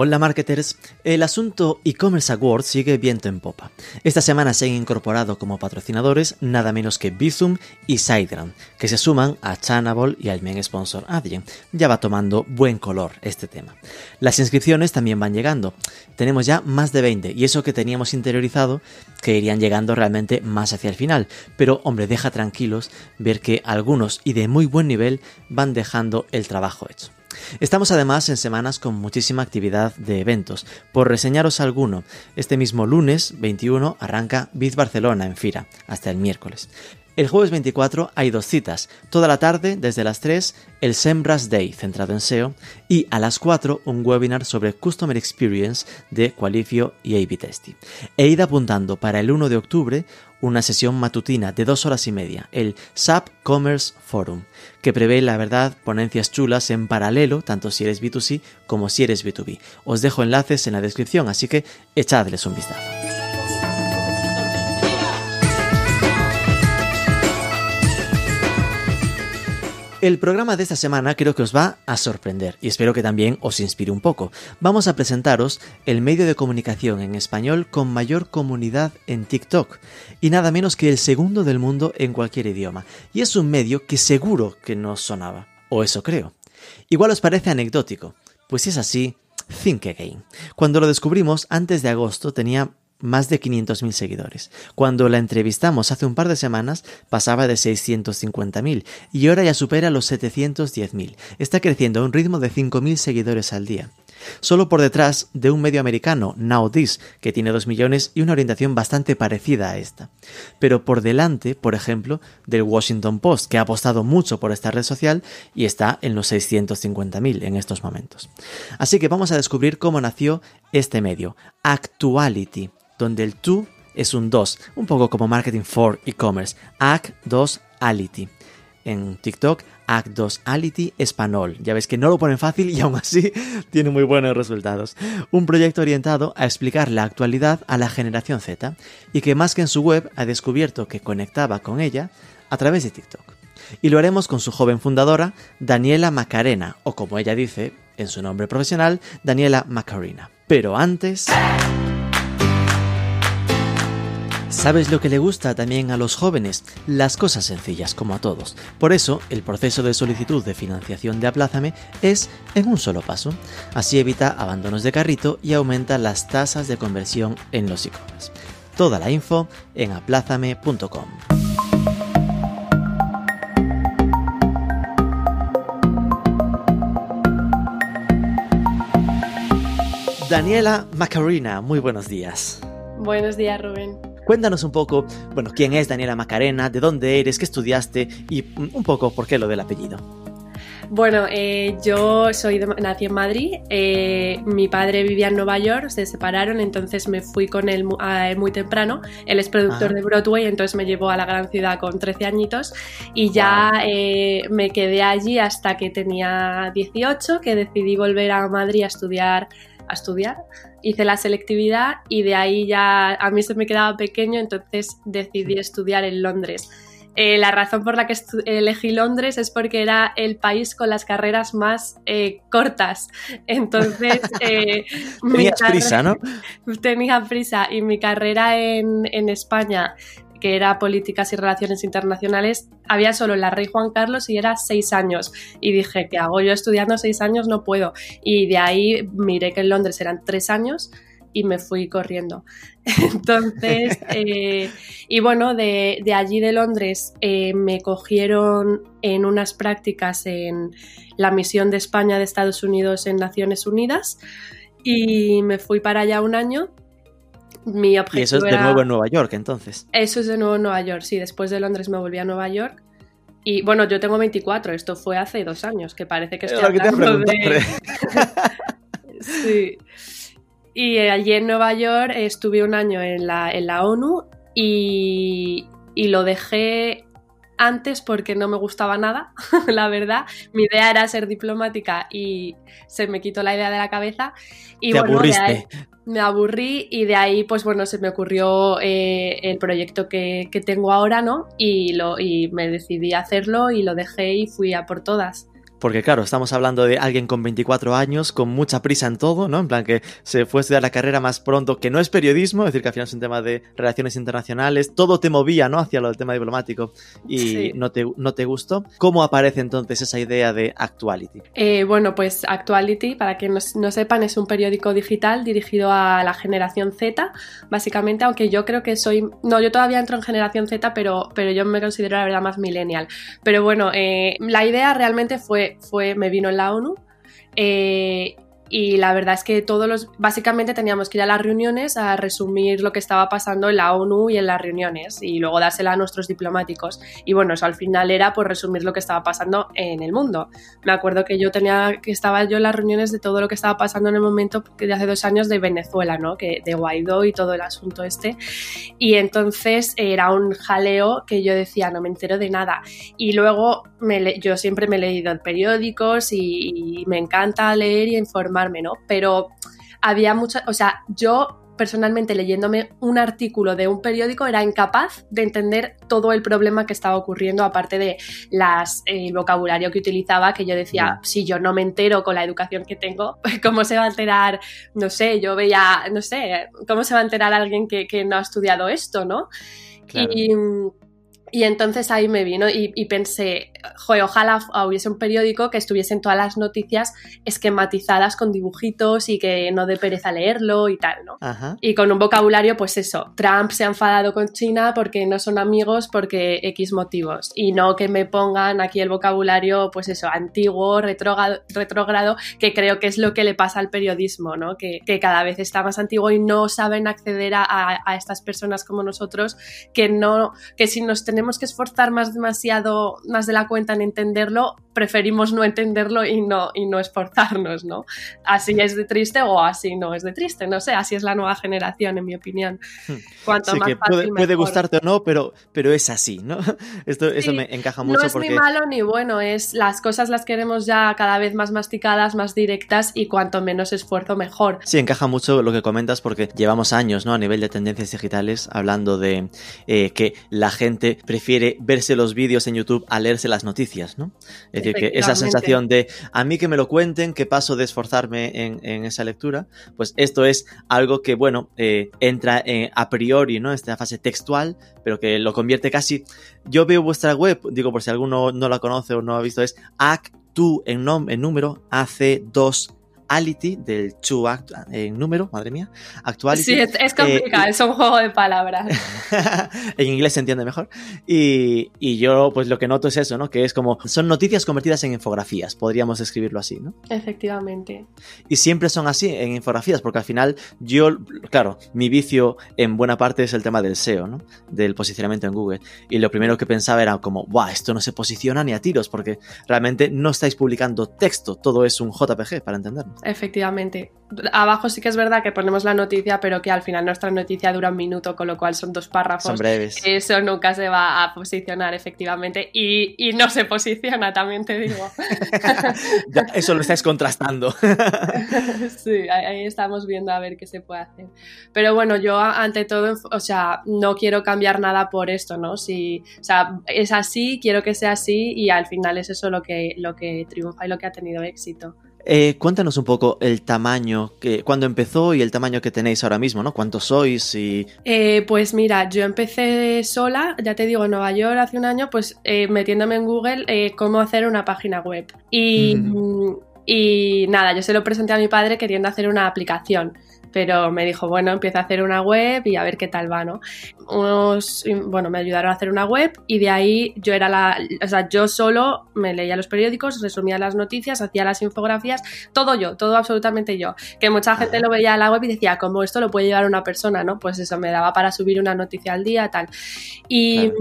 Hola marketers, el asunto e-commerce Awards sigue viento en popa. Esta semana se han incorporado como patrocinadores nada menos que Bizum y SiteGround, que se suman a Chanable y al main sponsor Adyen. Ya va tomando buen color este tema. Las inscripciones también van llegando. Tenemos ya más de 20 y eso que teníamos interiorizado que irían llegando realmente más hacia el final. Pero hombre, deja tranquilos ver que algunos y de muy buen nivel van dejando el trabajo hecho. Estamos además en semanas con muchísima actividad de eventos. Por reseñaros alguno, este mismo lunes 21 arranca Biz Barcelona en Fira, hasta el miércoles. El jueves 24 hay dos citas, toda la tarde desde las 3 el Sembras Day centrado en SEO y a las 4 un webinar sobre Customer Experience de Qualifio y A-B Testing. He ido apuntando para el 1 de octubre una sesión matutina de dos horas y media, el SAP Commerce Forum, que prevé, la verdad, ponencias chulas en paralelo, tanto si eres B2C como si eres B2B. Os dejo enlaces en la descripción, así que echadles un vistazo. El programa de esta semana creo que os va a sorprender y espero que también os inspire un poco. Vamos a presentaros el medio de comunicación en español con mayor comunidad en TikTok y nada menos que el segundo del mundo en cualquier idioma. Y es un medio que seguro que no sonaba, o eso creo. Igual os parece anecdótico, pues si es así, think again. Cuando lo descubrimos antes de agosto tenía más de 500.000 seguidores. Cuando la entrevistamos hace un par de semanas pasaba de 650.000 y ahora ya supera los 710.000. Está creciendo a un ritmo de 5.000 seguidores al día. Solo por detrás de un medio americano, Now This, que tiene 2 millones y una orientación bastante parecida a esta. Pero por delante, por ejemplo, del Washington Post, que ha apostado mucho por esta red social y está en los 650.000 en estos momentos. Así que vamos a descubrir cómo nació este medio, Actuality donde el to es un 2, un poco como Marketing for E-Commerce, AC2Ality. En TikTok, AC2Ality Español. Ya ves que no lo ponen fácil y aún así tiene muy buenos resultados. Un proyecto orientado a explicar la actualidad a la generación Z y que más que en su web ha descubierto que conectaba con ella a través de TikTok. Y lo haremos con su joven fundadora, Daniela Macarena, o como ella dice en su nombre profesional, Daniela Macarena. Pero antes... ¿Sabes lo que le gusta también a los jóvenes? Las cosas sencillas, como a todos. Por eso, el proceso de solicitud de financiación de Aplázame es en un solo paso. Así evita abandonos de carrito y aumenta las tasas de conversión en los e-commerce. Toda la info en aplázame.com. Daniela Macarena, muy buenos días. Buenos días, Rubén. Cuéntanos un poco, bueno, quién es Daniela Macarena, de dónde eres, qué estudiaste y un poco por qué lo del apellido. Bueno, eh, yo soy de, nací en Madrid, eh, mi padre vivía en Nueva York, se separaron, entonces me fui con él muy temprano, él es productor de Broadway, entonces me llevó a la gran ciudad con 13 añitos y ya eh, me quedé allí hasta que tenía 18, que decidí volver a Madrid a estudiar a estudiar. Hice la selectividad y de ahí ya a mí se me quedaba pequeño, entonces decidí estudiar en Londres. Eh, la razón por la que elegí Londres es porque era el país con las carreras más eh, cortas. Entonces. Eh, Tenías prisa, ¿no? Tenía prisa. Y mi carrera en, en España que era Políticas y Relaciones Internacionales, había solo la Rey Juan Carlos y era seis años. Y dije, ¿qué hago yo estudiando seis años? No puedo. Y de ahí miré que en Londres eran tres años y me fui corriendo. Entonces, eh, y bueno, de, allí de Londres eh, me cogieron en unas prácticas en la misión de España de Estados Unidos en Naciones Unidas y me fui para allá un año mi y eso es de nuevo en Nueva York, entonces. Eso es de nuevo en Nueva York, sí. Después de Londres me volví a Nueva York. Y bueno, yo tengo 24, esto fue hace dos años, que parece que estoy hablando de... sí. Y allí en Nueva York estuve un año en la, en la ONU y, y lo dejé antes porque no me gustaba nada, la verdad. Mi idea era ser diplomática y se me quitó la idea de la cabeza. Y Te bueno, de aburriste. ahí- me aburrí y de ahí, pues bueno, se me ocurrió eh, el proyecto que, que tengo ahora, ¿no? Y, lo, y me decidí a hacerlo y lo dejé y fui a por todas. Porque claro, estamos hablando de alguien con 24 años, con mucha prisa en todo, ¿no? En plan que se fue a estudiar la carrera más pronto, que no es periodismo, es decir, que al final es un tema de relaciones internacionales, todo te movía, ¿no? Hacia lo del tema diplomático y Sí. no, te, no te gustó. ¿Cómo aparece entonces esa idea de actuality? Eh, bueno, pues Actuality, para que no, no sepan, es un periódico digital dirigido a la generación Z, básicamente, aunque yo creo que soy, no, yo todavía entro en generación Z, pero, pero yo me considero la verdad más millennial. Pero bueno, eh, la idea realmente fue, fue, me vino en la ONU. eh, y la verdad es que todos los, básicamente teníamos que ir a las reuniones a resumir lo que estaba pasando en la ONU y en las reuniones y luego dársela a nuestros diplomáticos. Y bueno, eso al final era por resumir lo que estaba pasando en el mundo. Me acuerdo que yo tenía, que estaba yo en las reuniones de todo lo que estaba pasando en el momento de hace dos años de Venezuela, ¿no? Que, de Guaidó y todo el asunto este. Y entonces era un jaleo que yo decía, no me entero de nada. Y luego me yo siempre me he leído periódicos y, y me encanta leer y informarme, ¿no? Pero había mucha, o sea, yo personalmente leyéndome un artículo de un periódico era incapaz de entender todo el problema que estaba ocurriendo, aparte de las, eh, el vocabulario que utilizaba, que yo decía, si yo no me entero con la educación que tengo, ¿cómo se va a enterar? No sé, yo veía, no sé, ¿cómo se va a enterar alguien que, que no ha estudiado esto, no? Claro. Y, y entonces ahí me vino y, y pensé, joder, ojalá hubiese un periódico que estuviesen todas las noticias esquematizadas con dibujitos y que no dé pereza leerlo y tal, ¿no? Ajá. Y con un vocabulario, pues eso, Trump se ha enfadado con China porque no son amigos porque X motivos. Y no que me pongan aquí el vocabulario, pues eso, antiguo, retrógrado, que creo que es lo que le pasa al periodismo, ¿no? Que, que cada vez está más antiguo y no saben acceder a, a- a estas personas como nosotros, que no, que si nos tenemos que esforzar más demasiado, más de la cuenta en entenderlo, preferimos no entenderlo y no, y no esforzarnos, ¿no? Así es de triste o así no es de triste, no sé, así es la nueva generación, en mi opinión. Cuanto Sí, más que fácil, puede, gustarte o no, pero, pero es así, ¿no? Esto, eso Sí, me encaja mucho No es porque... ni malo ni bueno, es las cosas las queremos ya cada vez más masticadas, más directas y cuanto menos esfuerzo mejor. Sí, encaja mucho lo que comentas porque llevamos años, ¿no? A nivel de tendencias digitales, hablando de eh, que la gente prefiere verse los vídeos en YouTube a leerse las noticias, ¿no? Es decir, que esa sensación de a mí que me lo cuenten, que paso de esforzarme en, en esa lectura, pues esto es algo que, bueno, eh, entra eh, a priori, ¿no? Esta fase textual, pero que lo convierte casi. Yo veo vuestra web, digo por si alguno no la conoce o no ha visto, es ACTU en, nom- en número, AC2 Ality, del Chu act en número, madre mía, Actuality. Sí, es, es complicado, Eh, es un juego de palabras. en inglés se entiende mejor. Y, y yo, pues lo que noto es eso, ¿no? Que es como, son noticias convertidas en infografías, podríamos escribirlo así, ¿no? Efectivamente. Y siempre son así en infografías, porque al final yo, claro, mi vicio en buena parte es el tema del SEO, ¿no? Del posicionamiento en Google. Y lo primero que pensaba era como, ¡buah! Esto no se posiciona ni a tiros, porque realmente no estáis publicando texto, todo es un JPG, para entendernos. Efectivamente. Abajo sí que es verdad que ponemos la noticia, pero que al final nuestra noticia dura un minuto, con lo cual son dos párrafos. Son breves. Eso nunca se va a posicionar efectivamente y, y no se posiciona, también te digo. Ya, eso lo estáis contrastando. sí, ahí, estamos viendo a ver qué se puede hacer. Pero bueno, yo ante todo, o sea, no quiero cambiar nada por esto, ¿no? Si, o sea, es así, quiero que sea así y al final es eso lo que, lo que triunfa y lo que ha tenido éxito. Eh, cuéntanos un poco el tamaño, que, cuándo empezó y el tamaño que tenéis ahora mismo, ¿no? ¿Cuántos sois? Y... Eh, pues mira, yo empecé sola, ya te digo, en Nueva York hace un año, pues eh, metiéndome en Google eh, cómo hacer una página web. Y, y nada, yo se lo presenté a mi padre queriendo hacer una aplicación. Pero me dijo, bueno, empieza a hacer una web y a ver qué tal va, ¿no? Unos, bueno, me ayudaron a hacer una web y de ahí yo era la, o sea, yo solo me leía los periódicos, resumía las noticias, hacía las infografías, todo yo, todo absolutamente yo. Que mucha gente lo veía en la web y decía, ¿cómo esto lo puede llevar una persona, no? Pues eso, me daba para subir una noticia al día, tal. Y,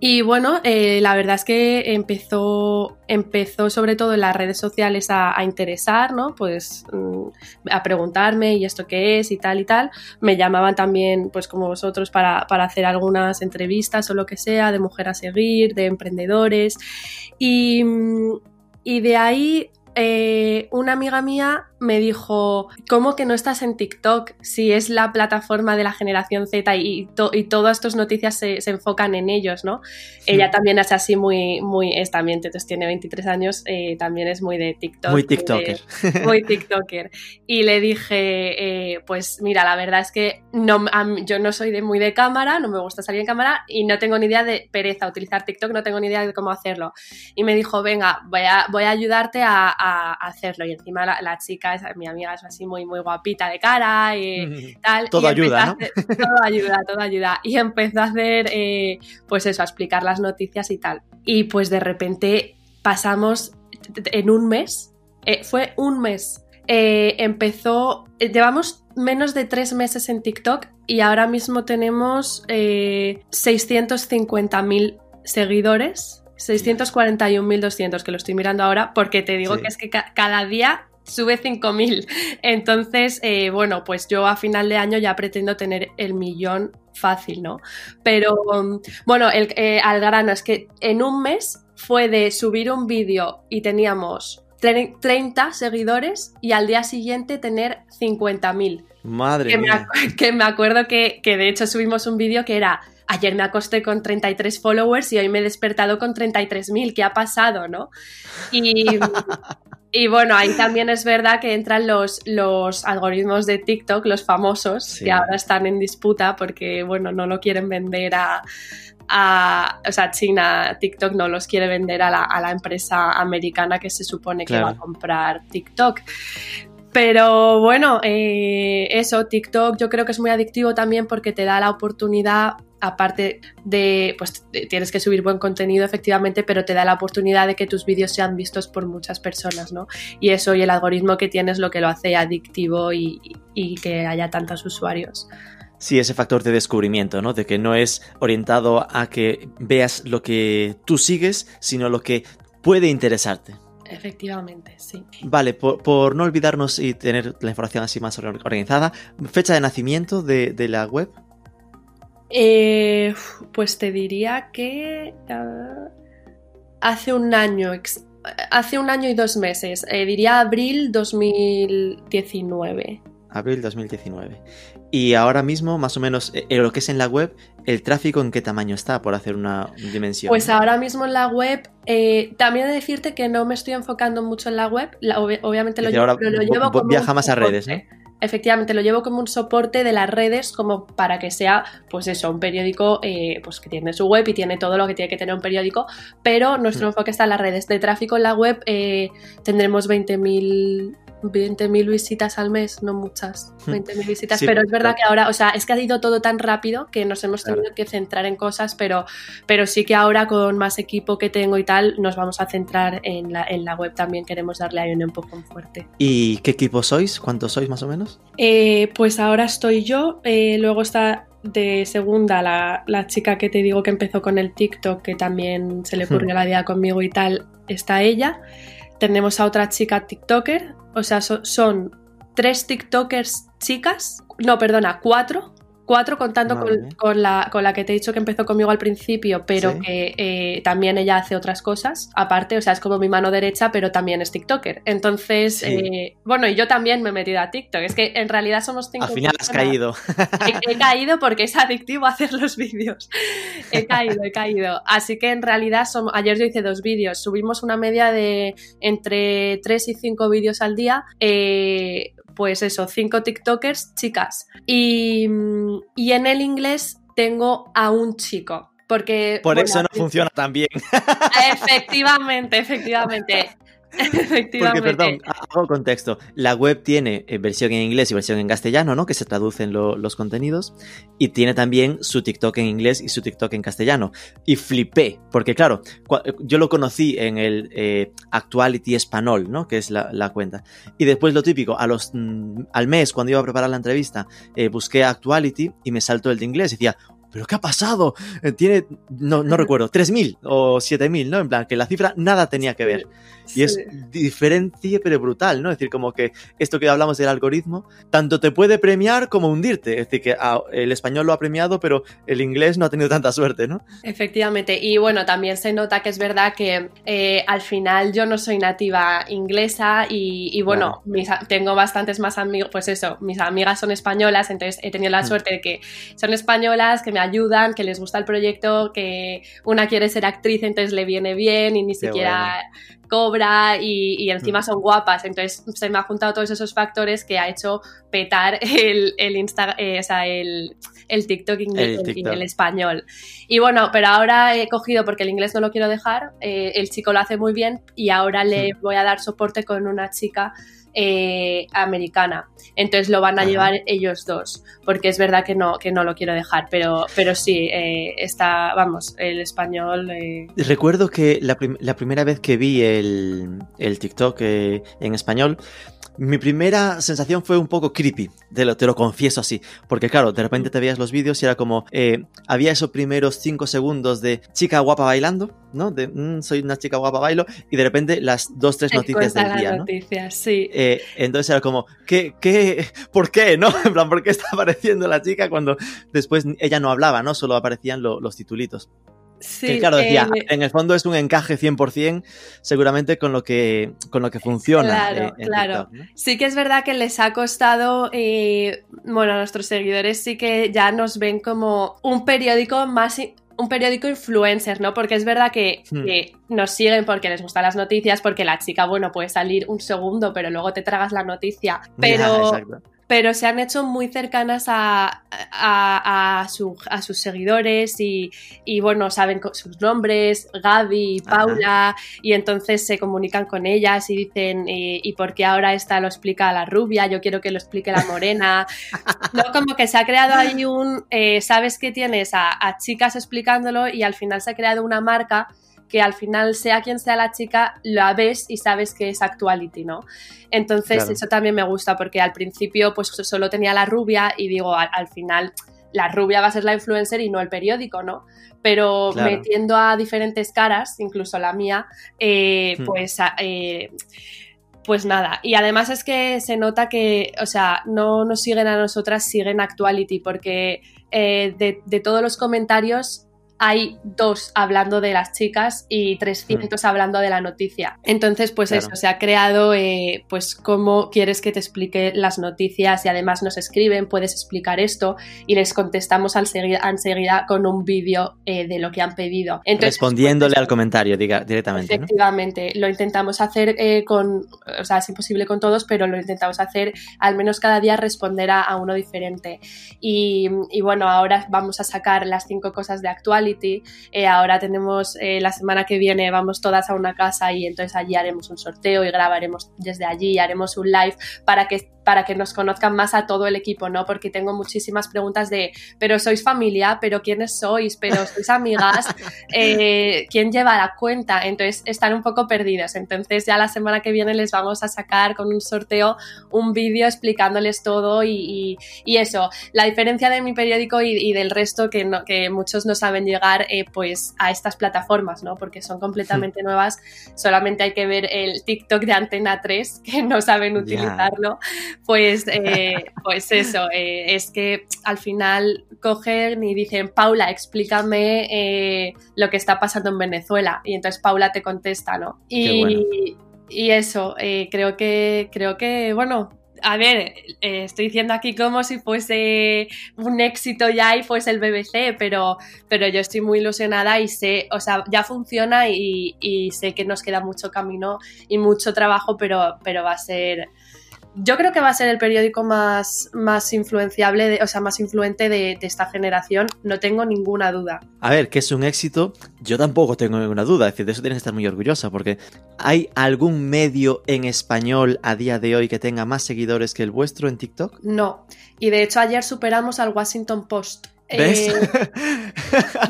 y bueno, eh, la verdad es que empezó, empezó sobre todo en las redes sociales a, a interesar, ¿no? Pues mm, a preguntarme y esto qué es y tal y tal. Me llamaban también, pues como vosotros, para, para hacer algunas entrevistas o lo que sea, de mujer a seguir, de emprendedores. Y, y de ahí eh, una amiga mía me dijo, ¿cómo que no estás en TikTok si es la plataforma de la generación Z y, y todas estas noticias se, enfocan en ellos, ¿no? Ella también es así muy, muy, es también, entonces tiene 23 años, eh, también es muy de TikTok. Muy TikToker. Muy, TikToker. Y le dije, eh, pues mira, la verdad es que no, yo no soy de muy de cámara, no me gusta salir en cámara y no tengo ni idea de pereza utilizar TikTok, no tengo ni idea de cómo hacerlo. Y me dijo, venga, voy a, voy a ayudarte a, hacerlo. Y encima la chica mi amiga es así muy, muy guapita de cara y tal. Todo ayuda, ¿no? todo ayuda, todo ayuda. Y empezó a hacer, eh, pues eso, a explicar las noticias y tal. Y pues de repente pasamos en un mes, eh, fue un mes, eh, empezó, llevamos menos de tres meses en TikTok y ahora mismo tenemos 650.000 seguidores 641.200, que lo estoy mirando ahora, porque te digo que es que cada día sube 5.000. Entonces, eh, bueno, pues yo a final de año ya pretendo tener el millón fácil, ¿no? Pero, bueno, el, eh, al grano es que en un mes fue de subir un vídeo y teníamos 30 seguidores y al día siguiente tener 50.000. Madre que mía. Me que me acuerdo que, que de hecho subimos un vídeo que era ayer me acosté con 33 followers y hoy me he despertado con 33.000, ¿qué ha pasado, no? Y, Y bueno, ahí también es verdad que entran los, los algoritmos de TikTok, los famosos, que ahora están en disputa porque, bueno, no lo quieren vender a, o sea, China, TikTok no los quiere vender a la, empresa americana que se supone que va a comprar TikTok. Pero bueno, eh, eso, TikTok yo creo que es muy adictivo también porque te da la oportunidad, aparte de, pues tienes que subir buen contenido efectivamente, pero te da la oportunidad de que tus vídeos sean vistos por muchas personas, ¿no? Y eso y el algoritmo que tienes lo que lo hace adictivo y, y que haya tantos usuarios. Sí, ese factor de descubrimiento, ¿no? De que no es orientado a que veas lo que tú sigues, sino lo que puede interesarte. Efectivamente, sí. Vale, por, no olvidarnos y tener la información así más organizada, fecha de nacimiento de, la web. Eh, pues te diría que hace un año, hace un año y dos meses, eh, diría abril 2019. Abril 2019. Y ahora mismo, más o menos, en eh, lo que es en la web, ¿el tráfico en qué tamaño está, por hacer una dimensión? Pues ahora mismo en la web, eh, también he de decirte que no me estoy enfocando mucho en la web, obviamente lo, llevo, lo llevo como viaja más a redes, ¿no? Efectivamente, lo llevo como un soporte de las redes, como para que sea, pues eso, un periódico eh, pues que tiene su web y tiene todo lo que tiene que tener un periódico, pero nuestro mm. enfoque está en las redes. De tráfico en la web tendremos 20.000 20.000 visitas al mes, no muchas, 20.000 hmm. visitas, pero es verdad que ahora, o sea, es que ha ido todo tan rápido que nos hemos tenido que centrar en cosas, pero, pero sí que ahora con más equipo que tengo y tal, nos vamos a centrar en la, en la web también, queremos darle ahí un empujón fuerte. ¿Y qué equipo sois? ¿Cuántos sois más o menos? Eh, pues ahora estoy yo, eh, luego está de segunda la, la, chica que te digo que empezó con el TikTok, que también se le ocurrió hmm. la idea conmigo y tal, está ella. Tenemos a otra chica TikToker, o sea, son tres TikTokers chicas, no, perdona, cuatro, cuatro contando con, la, con, la, que te he dicho que empezó conmigo al principio, pero que eh, también ella hace otras cosas, aparte, o sea, es como mi mano derecha, pero también es TikToker. Entonces, eh, bueno, y yo también me he metido a TikTok, es que en realidad somos cinco. Al final has caído. He, caído porque es adictivo hacer los vídeos. He caído, he caído. Así que en realidad, somos, ayer yo hice dos vídeos, subimos una media de entre tres y cinco vídeos al día. Eh, pues eso, cinco TikTokers chicas. Y, en el inglés tengo a un chico. Porque. Por eso no funciona tan bien. Efectivamente, efectivamente. Porque, perdón, hago contexto. La web tiene eh, versión en inglés y versión en castellano, ¿no? Que se traducen los contenidos. Y tiene también su TikTok en inglés y su TikTok en castellano. Y flipé, porque claro, yo lo conocí en el eh, Actuality Español, ¿no? Que es la, cuenta. Y después lo típico, a los, mm, al mes, cuando iba a preparar la entrevista, eh, busqué Actuality y me saltó el de inglés. Y decía, ¿pero qué ha pasado? Eh, tiene, no, no recuerdo, 3.000 o 7.000, ¿no? En plan, que la cifra nada tenía que ver. Y es diferencia pero brutal, ¿no? Es decir, como que esto que hablamos del algoritmo, tanto te puede premiar como hundirte. Es decir, que ah, el español lo ha premiado, pero el inglés no ha tenido tanta suerte, ¿no? Efectivamente. Y bueno, también se nota que es verdad que eh, al final yo no soy nativa inglesa y, bueno, tengo bastantes más amigos, pues eso, mis amigas son españolas, entonces he tenido la mm. suerte de que son españolas, que me ayudan, que les gusta el proyecto, que una quiere ser actriz, entonces le viene bien y ni siquiera cobra y, encima mm. son guapas. Entonces se me ha juntado todos esos factores que ha hecho petar el, el, Insta, eh, o sea, el, el TikTok, inglés, el, el, español. Y bueno, pero ahora he cogido, porque el inglés no lo quiero dejar, eh, el chico lo hace muy bien y ahora le mm. voy a dar soporte con una chica eh, americana. Entonces lo van a llevar ellos dos, porque es verdad que no, que no lo quiero dejar, pero, pero sí, eh, está, vamos, el español. Eh, Recuerdo que la, primera vez que vi el, el TikTok en español, mi primera sensación fue un poco creepy, te lo, te lo confieso así, porque claro, de repente te veías los vídeos y era como, eh, había esos primeros 5 segundos de chica guapa bailando, ¿no? De mm, soy una chica guapa bailo, y de repente las dos, tres noticias del día, ¿no? Noticias, sí. Eh, entonces era como, ¿qué, qué, por qué, no? En plan, ¿por qué está apareciendo la chica cuando después ella no hablaba, ¿no? Solo aparecían los titulitos. Sí, claro, decía, eh, en el fondo es un encaje 100% seguramente con lo que, con lo que funciona. Claro, claro. Sí que es verdad que les ha costado, eh, bueno, a nuestros seguidores sí que ya nos ven como un periódico más un periódico influencer, ¿no? Porque es verdad que, hmm. que, nos siguen porque les gustan las noticias, porque la chica, bueno, puede salir un segundo, pero luego te tragas la noticia. Pero, pero se han hecho muy cercanas a, a, sus seguidores y, bueno, saben sus nombres, Gaby, Paula, y entonces se comunican con ellas y dicen, eh, ¿y por qué ahora esta lo explica la rubia? Yo quiero que lo explique la morena. no, como que se ha creado ahí un, eh, sabes que tienes a, a chicas explicándolo y al final se ha creado una marca que al final, sea quien sea la chica, la ves y sabes que es actuality, ¿no? Entonces, eso también me gusta porque al principio, pues solo tenía la rubia y digo, al, final, la rubia va a ser la influencer y no el periódico, ¿no? Pero metiendo a diferentes caras, incluso la mía, eh, hmm. pues. Eh, pues nada, y además es que se nota que, o sea, no nos siguen a nosotras, siguen Actuality, porque eh, de, de, todos los comentarios hay dos hablando de las chicas y 300 mm. hablando de la noticia. Entonces, pues eso, se ha creado, eh, pues, cómo quieres que te explique las noticias y además nos escriben, puedes explicar esto y les contestamos enseguida, con un vídeo eh, de lo que han pedido. Respondiéndole pues, al comentario diga, directamente. Efectivamente, lo intentamos hacer eh, con, o sea, es imposible con todos, pero lo intentamos hacer al menos cada día responder a, uno diferente. Y, y bueno, ahora vamos a sacar las cinco cosas de actual eh, ahora tenemos eh, la semana que viene, vamos todas a una casa y entonces allí haremos un sorteo y grabaremos desde allí, haremos un live para que para que nos conozcan más a todo el equipo, ¿no? Porque tengo muchísimas preguntas de, pero sois familia, pero quiénes sois, pero sois amigas, eh, quién lleva la cuenta, entonces están un poco perdidos. Entonces ya la semana que viene les vamos a sacar con un sorteo un vídeo explicándoles todo y, eso, la diferencia de mi periódico y, del resto que, que muchos no saben llegar eh, pues a estas plataformas, ¿no? Porque son completamente nuevas, solamente hay que ver el TikTok de Antena 3 que no saben utilizarlo. Pues, eh, pues eso, eh, es que al final cogen y dicen, Paula, explícame eh, lo que está pasando en Venezuela. Y entonces Paula te contesta, ¿no? Y, y eso, creo que, creo que, bueno, a ver, estoy diciendo aquí como si fuese un éxito ya y fuese el BBC, pero, pero yo estoy muy ilusionada y sé, o sea, ya funciona y, y sé que nos queda mucho camino y mucho trabajo, pero, pero va a ser yo creo que va a ser el periódico más, más influenciable, o sea, más influente de, esta generación, no tengo ninguna duda. A ver, que es un éxito, yo tampoco tengo ninguna duda, es decir, de eso tienes que estar muy orgullosa, porque ¿hay algún medio en español a día de hoy que tenga más seguidores que el vuestro en TikTok? No, y de hecho ayer superamos al Washington Post. ¿Ves? Eh,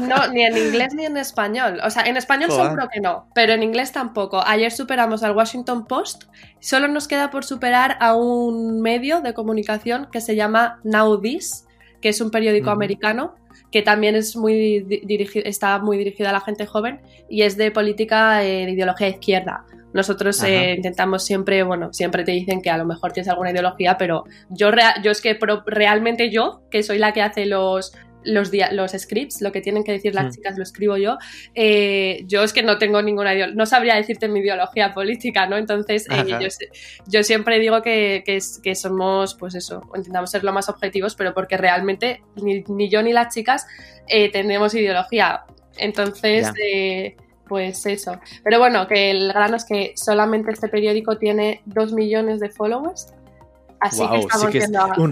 no, ni en inglés ni en español. O sea, en español seguro que no, pero en inglés tampoco. Ayer superamos al Washington Post. Solo nos queda por superar a un medio de comunicación que se llama Now This, que es un periódico americano que también es muy dirigido, está muy dirigida a la gente joven y es de política de ideología izquierda. Nosotros eh, intentamos siempre, bueno, siempre te dicen que a lo mejor tienes alguna ideología, pero yo, yo es que realmente yo, que soy la que hace los, los, los scripts, lo que tienen que decir las mm. chicas lo escribo yo. Eh, yo es que no tengo ninguna ideología, no sabría decirte mi ideología política, ¿no? Entonces, eh, yo, siempre digo que, que, somos, pues eso, intentamos ser lo más objetivos, pero porque realmente ni, yo ni las chicas eh, tenemos ideología. Entonces, pues eso. Pero bueno, que el grano es que solamente este periódico tiene dos millones de followers Así que estamos sí un,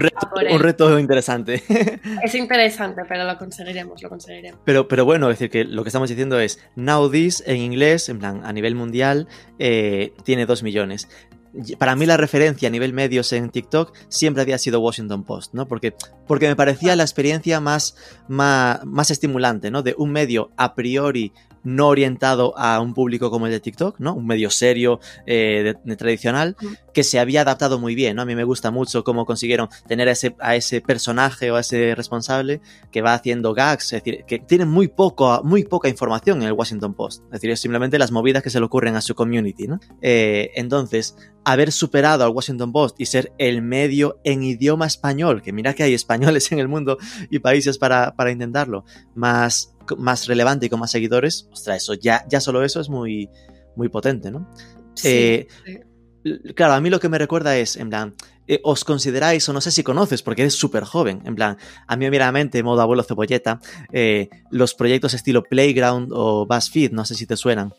reto, interesante. Es interesante, pero lo conseguiremos, lo conseguiremos. Pero, pero bueno, es decir, que lo que estamos diciendo es Now This en inglés, en plan, a nivel mundial, eh, tiene 2 millones para mí la referencia a nivel medios en TikTok siempre había sido Washington Post, ¿no? Porque, porque me parecía la experiencia más, más, más estimulante, ¿no? De un medio a priori no orientado a un público como el de TikTok, ¿no? Un medio serio, eh, de, tradicional, que se había adaptado muy bien, ¿no? A mí me gusta mucho cómo consiguieron tener a ese, a ese personaje o a ese responsable que va haciendo gags, es decir, que tiene muy, poco, muy poca información en el Washington Post, es decir, es simplemente las movidas que se le ocurren a su community, ¿no? Eh, entonces, haber superado al Washington Post y ser el medio en idioma español, que mira que hay españoles en el mundo y países para, para intentarlo, más más relevante y con más seguidores, ostras, eso ya, ya solo eso es muy, muy potente, ¿no? Eh, claro, a mí lo que me recuerda es, en plan, eh, os consideráis, o no sé si conoces, porque eres súper joven, en plan, a mí me viene a mente, modo abuelo cebolleta, eh, los proyectos estilo Playground o BuzzFeed, no sé si te suenan.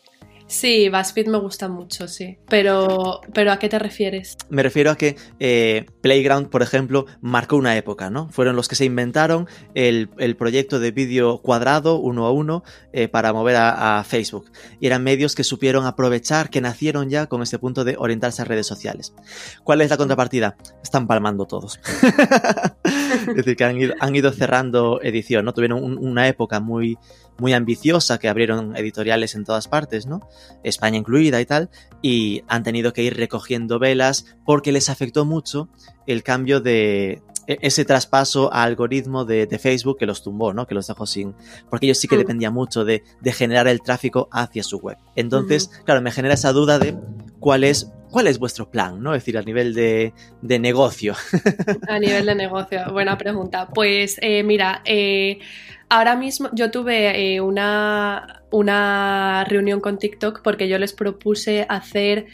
Sí, BuzzFeed me gusta mucho, sí. Pero, pero ¿a qué te refieres? Me refiero a que eh, Playground, por ejemplo, marcó una época, ¿no? Fueron los que se inventaron el, proyecto de vídeo cuadrado, uno a uno, eh, para mover a, Facebook. Y eran medios que supieron aprovechar, que nacieron ya con este punto de orientarse a redes sociales. ¿Cuál es la contrapartida? Están palmando todos. es decir, que han ido, cerrando edición, ¿no? Tuvieron una época muy muy ambiciosa que abrieron editoriales en todas partes, ¿no? España incluida y tal, y han tenido que ir recogiendo velas porque les afectó mucho el cambio de ese traspaso a algoritmo de, Facebook que los tumbó, ¿no? Que los dejó sin. Porque ellos sí que mm. dependían mucho de, generar el tráfico hacia su web. Entonces, claro, me genera esa duda de cuál es. ¿Cuál es vuestro plan? ¿no? Es decir, a nivel de, negocio. A nivel de negocio, buena pregunta. Pues eh, mira, eh, Ahora mismo yo tuve eh, una, una reunión con TikTok porque yo les propuse hacer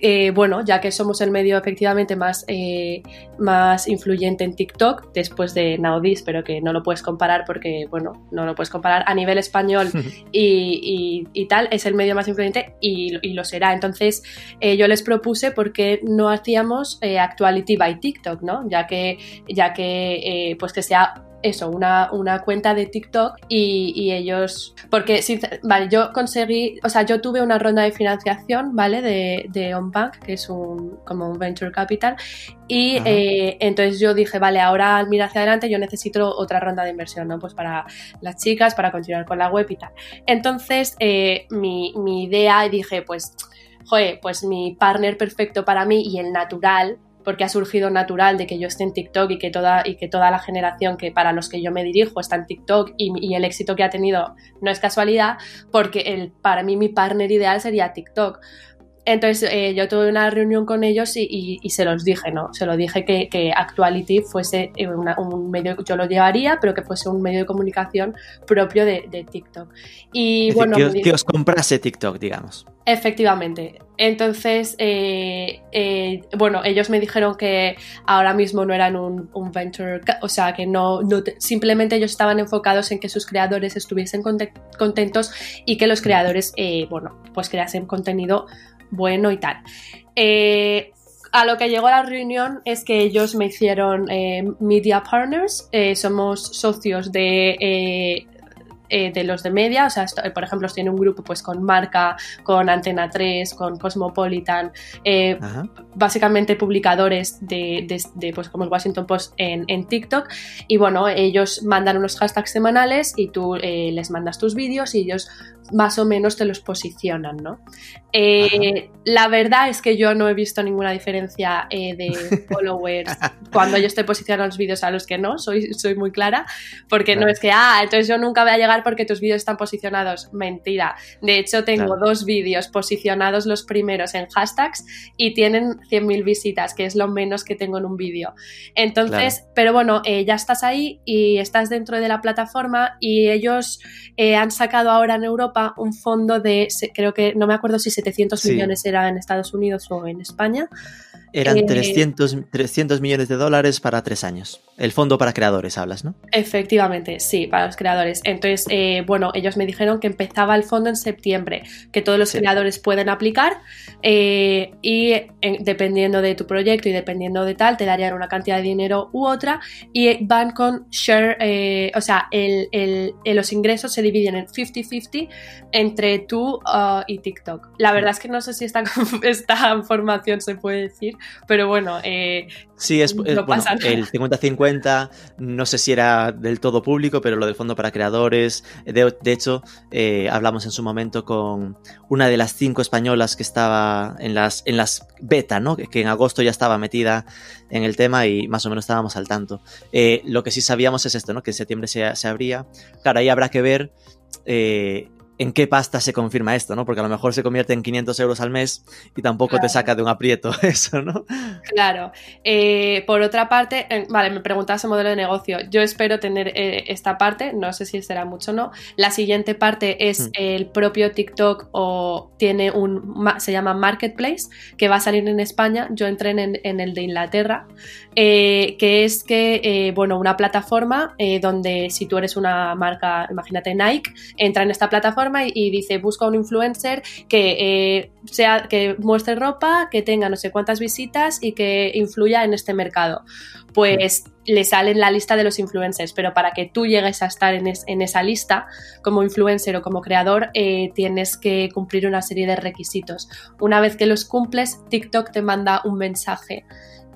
eh, bueno, ya que somos el medio efectivamente más, eh, más influyente en TikTok, después de Naudis, pero que no lo puedes comparar porque, bueno, no lo puedes comparar a nivel español y, y, tal, es el medio más influyente y, y lo será. Entonces, yo les propuse porque no hacíamos Actuality by TikTok, ¿no? Ya que, ya que pues que sea eso, una, una cuenta de TikTok y, ellos, porque, vale, yo conseguí, o sea, yo tuve una ronda de financiación, ¿vale? De, de OnBank, que es un, como un venture capital, y eh, entonces yo dije, vale, ahora al mirar hacia adelante yo necesito otra ronda de inversión, ¿no? Pues para las chicas, para continuar con la web y tal. Entonces, eh, mi, mi idea, dije, pues, joder, pues mi partner perfecto para mí y el natural porque ha surgido natural de que yo esté en TikTok y que toda, y que toda la generación que para los que yo me dirijo está en TikTok y, el éxito que ha tenido no es casualidad, porque el, para mí mi partner ideal sería TikTok. Entonces eh, yo tuve una reunión con ellos y, se los dije, ¿no? Se lo dije que, Actuality fuese eh, un medio, yo lo llevaría, pero que fuese un medio de comunicación propio de, TikTok. Y bueno, que os comprase TikTok, digamos. Efectivamente. Entonces, eh, eh, bueno, ellos me dijeron que ahora mismo no eran un, venture, o sea, que no, simplemente ellos estaban enfocados en que sus creadores estuviesen contentos y que los creadores, eh, bueno, pues creasen contenido bueno y tal. a lo que llegó la reunión es que ellos me hicieron media partners, somos socios de eh, de los de media, o sea, por ejemplo, tiene un grupo pues con Marca, con Antena 3, con Cosmopolitan, eh, básicamente publicadores de, pues como el Washington Post en, en, TikTok. Y bueno, ellos mandan unos hashtags semanales y tú les mandas tus vídeos y ellos más o menos te los posicionan, ¿no? Eh, la verdad es que yo no he visto ninguna diferencia eh, de followers cuando yo estoy posicionando los vídeos a los que no, soy, soy muy clara, porque no es que, ah, entonces yo nunca voy a llegar porque tus vídeos están posicionados. Mentira. De hecho, tengo dos vídeos posicionados los primeros en hashtags y tienen 100.000 visitas, que es lo menos que tengo en un vídeo. Entonces, pero bueno, eh, ya estás ahí y estás dentro de la plataforma y ellos han sacado ahora en Europa un fondo de, creo que, no me acuerdo si 700 millones era en Estados Unidos o en España, eran 300, eh, 300 millones de dólares para tres años. El fondo para creadores, hablas, ¿no? Efectivamente, sí, para los creadores. Entonces, eh, bueno, ellos me dijeron que empezaba el fondo en septiembre, que todos los creadores pueden aplicar eh, y dependiendo de tu proyecto y dependiendo de tal, te darían una cantidad de dinero u otra y van con share, o sea, los ingresos se dividen en 50-50 entre tú uh, y TikTok. La verdad es que no sé si esta, esta información se puede decir, pero bueno, eh, sí, es, el 50-50, no sé si era del todo público, pero lo del fondo para creadores, de, hecho, eh, hablamos en su momento con una de las cinco españolas que estaba en las, en las beta, ¿no? Que, en agosto ya estaba metida en el tema y más o menos estábamos al tanto. Eh, lo que sí sabíamos es esto, ¿no? Que en septiembre se, se abría. Claro, ahí habrá que ver eh, en qué pasta se confirma esto, ¿no? Porque a lo mejor se convierte en 500 euros al mes y tampoco te saca de un aprieto eso, ¿no? Claro. Eh, por otra parte, vale, me preguntas el modelo de negocio. Yo espero tener eh, esta parte, no sé si será mucho o no. La siguiente parte es hmm. el propio TikTok o tiene un, se llama Marketplace, que va a salir en España. Yo entré en, el de Inglaterra, eh, que es que, bueno, una plataforma donde si tú eres una marca, imagínate Nike, entra en esta plataforma y, dice busca un influencer que eh, sea que muestre ropa, que tenga no sé cuántas visitas y que influya en este mercado. Pues le sale la lista de los influencers, pero para que tú llegues a estar en, esa lista como influencer o como creador, eh, tienes que cumplir una serie de requisitos. Una vez que los cumples, TikTok te manda un mensaje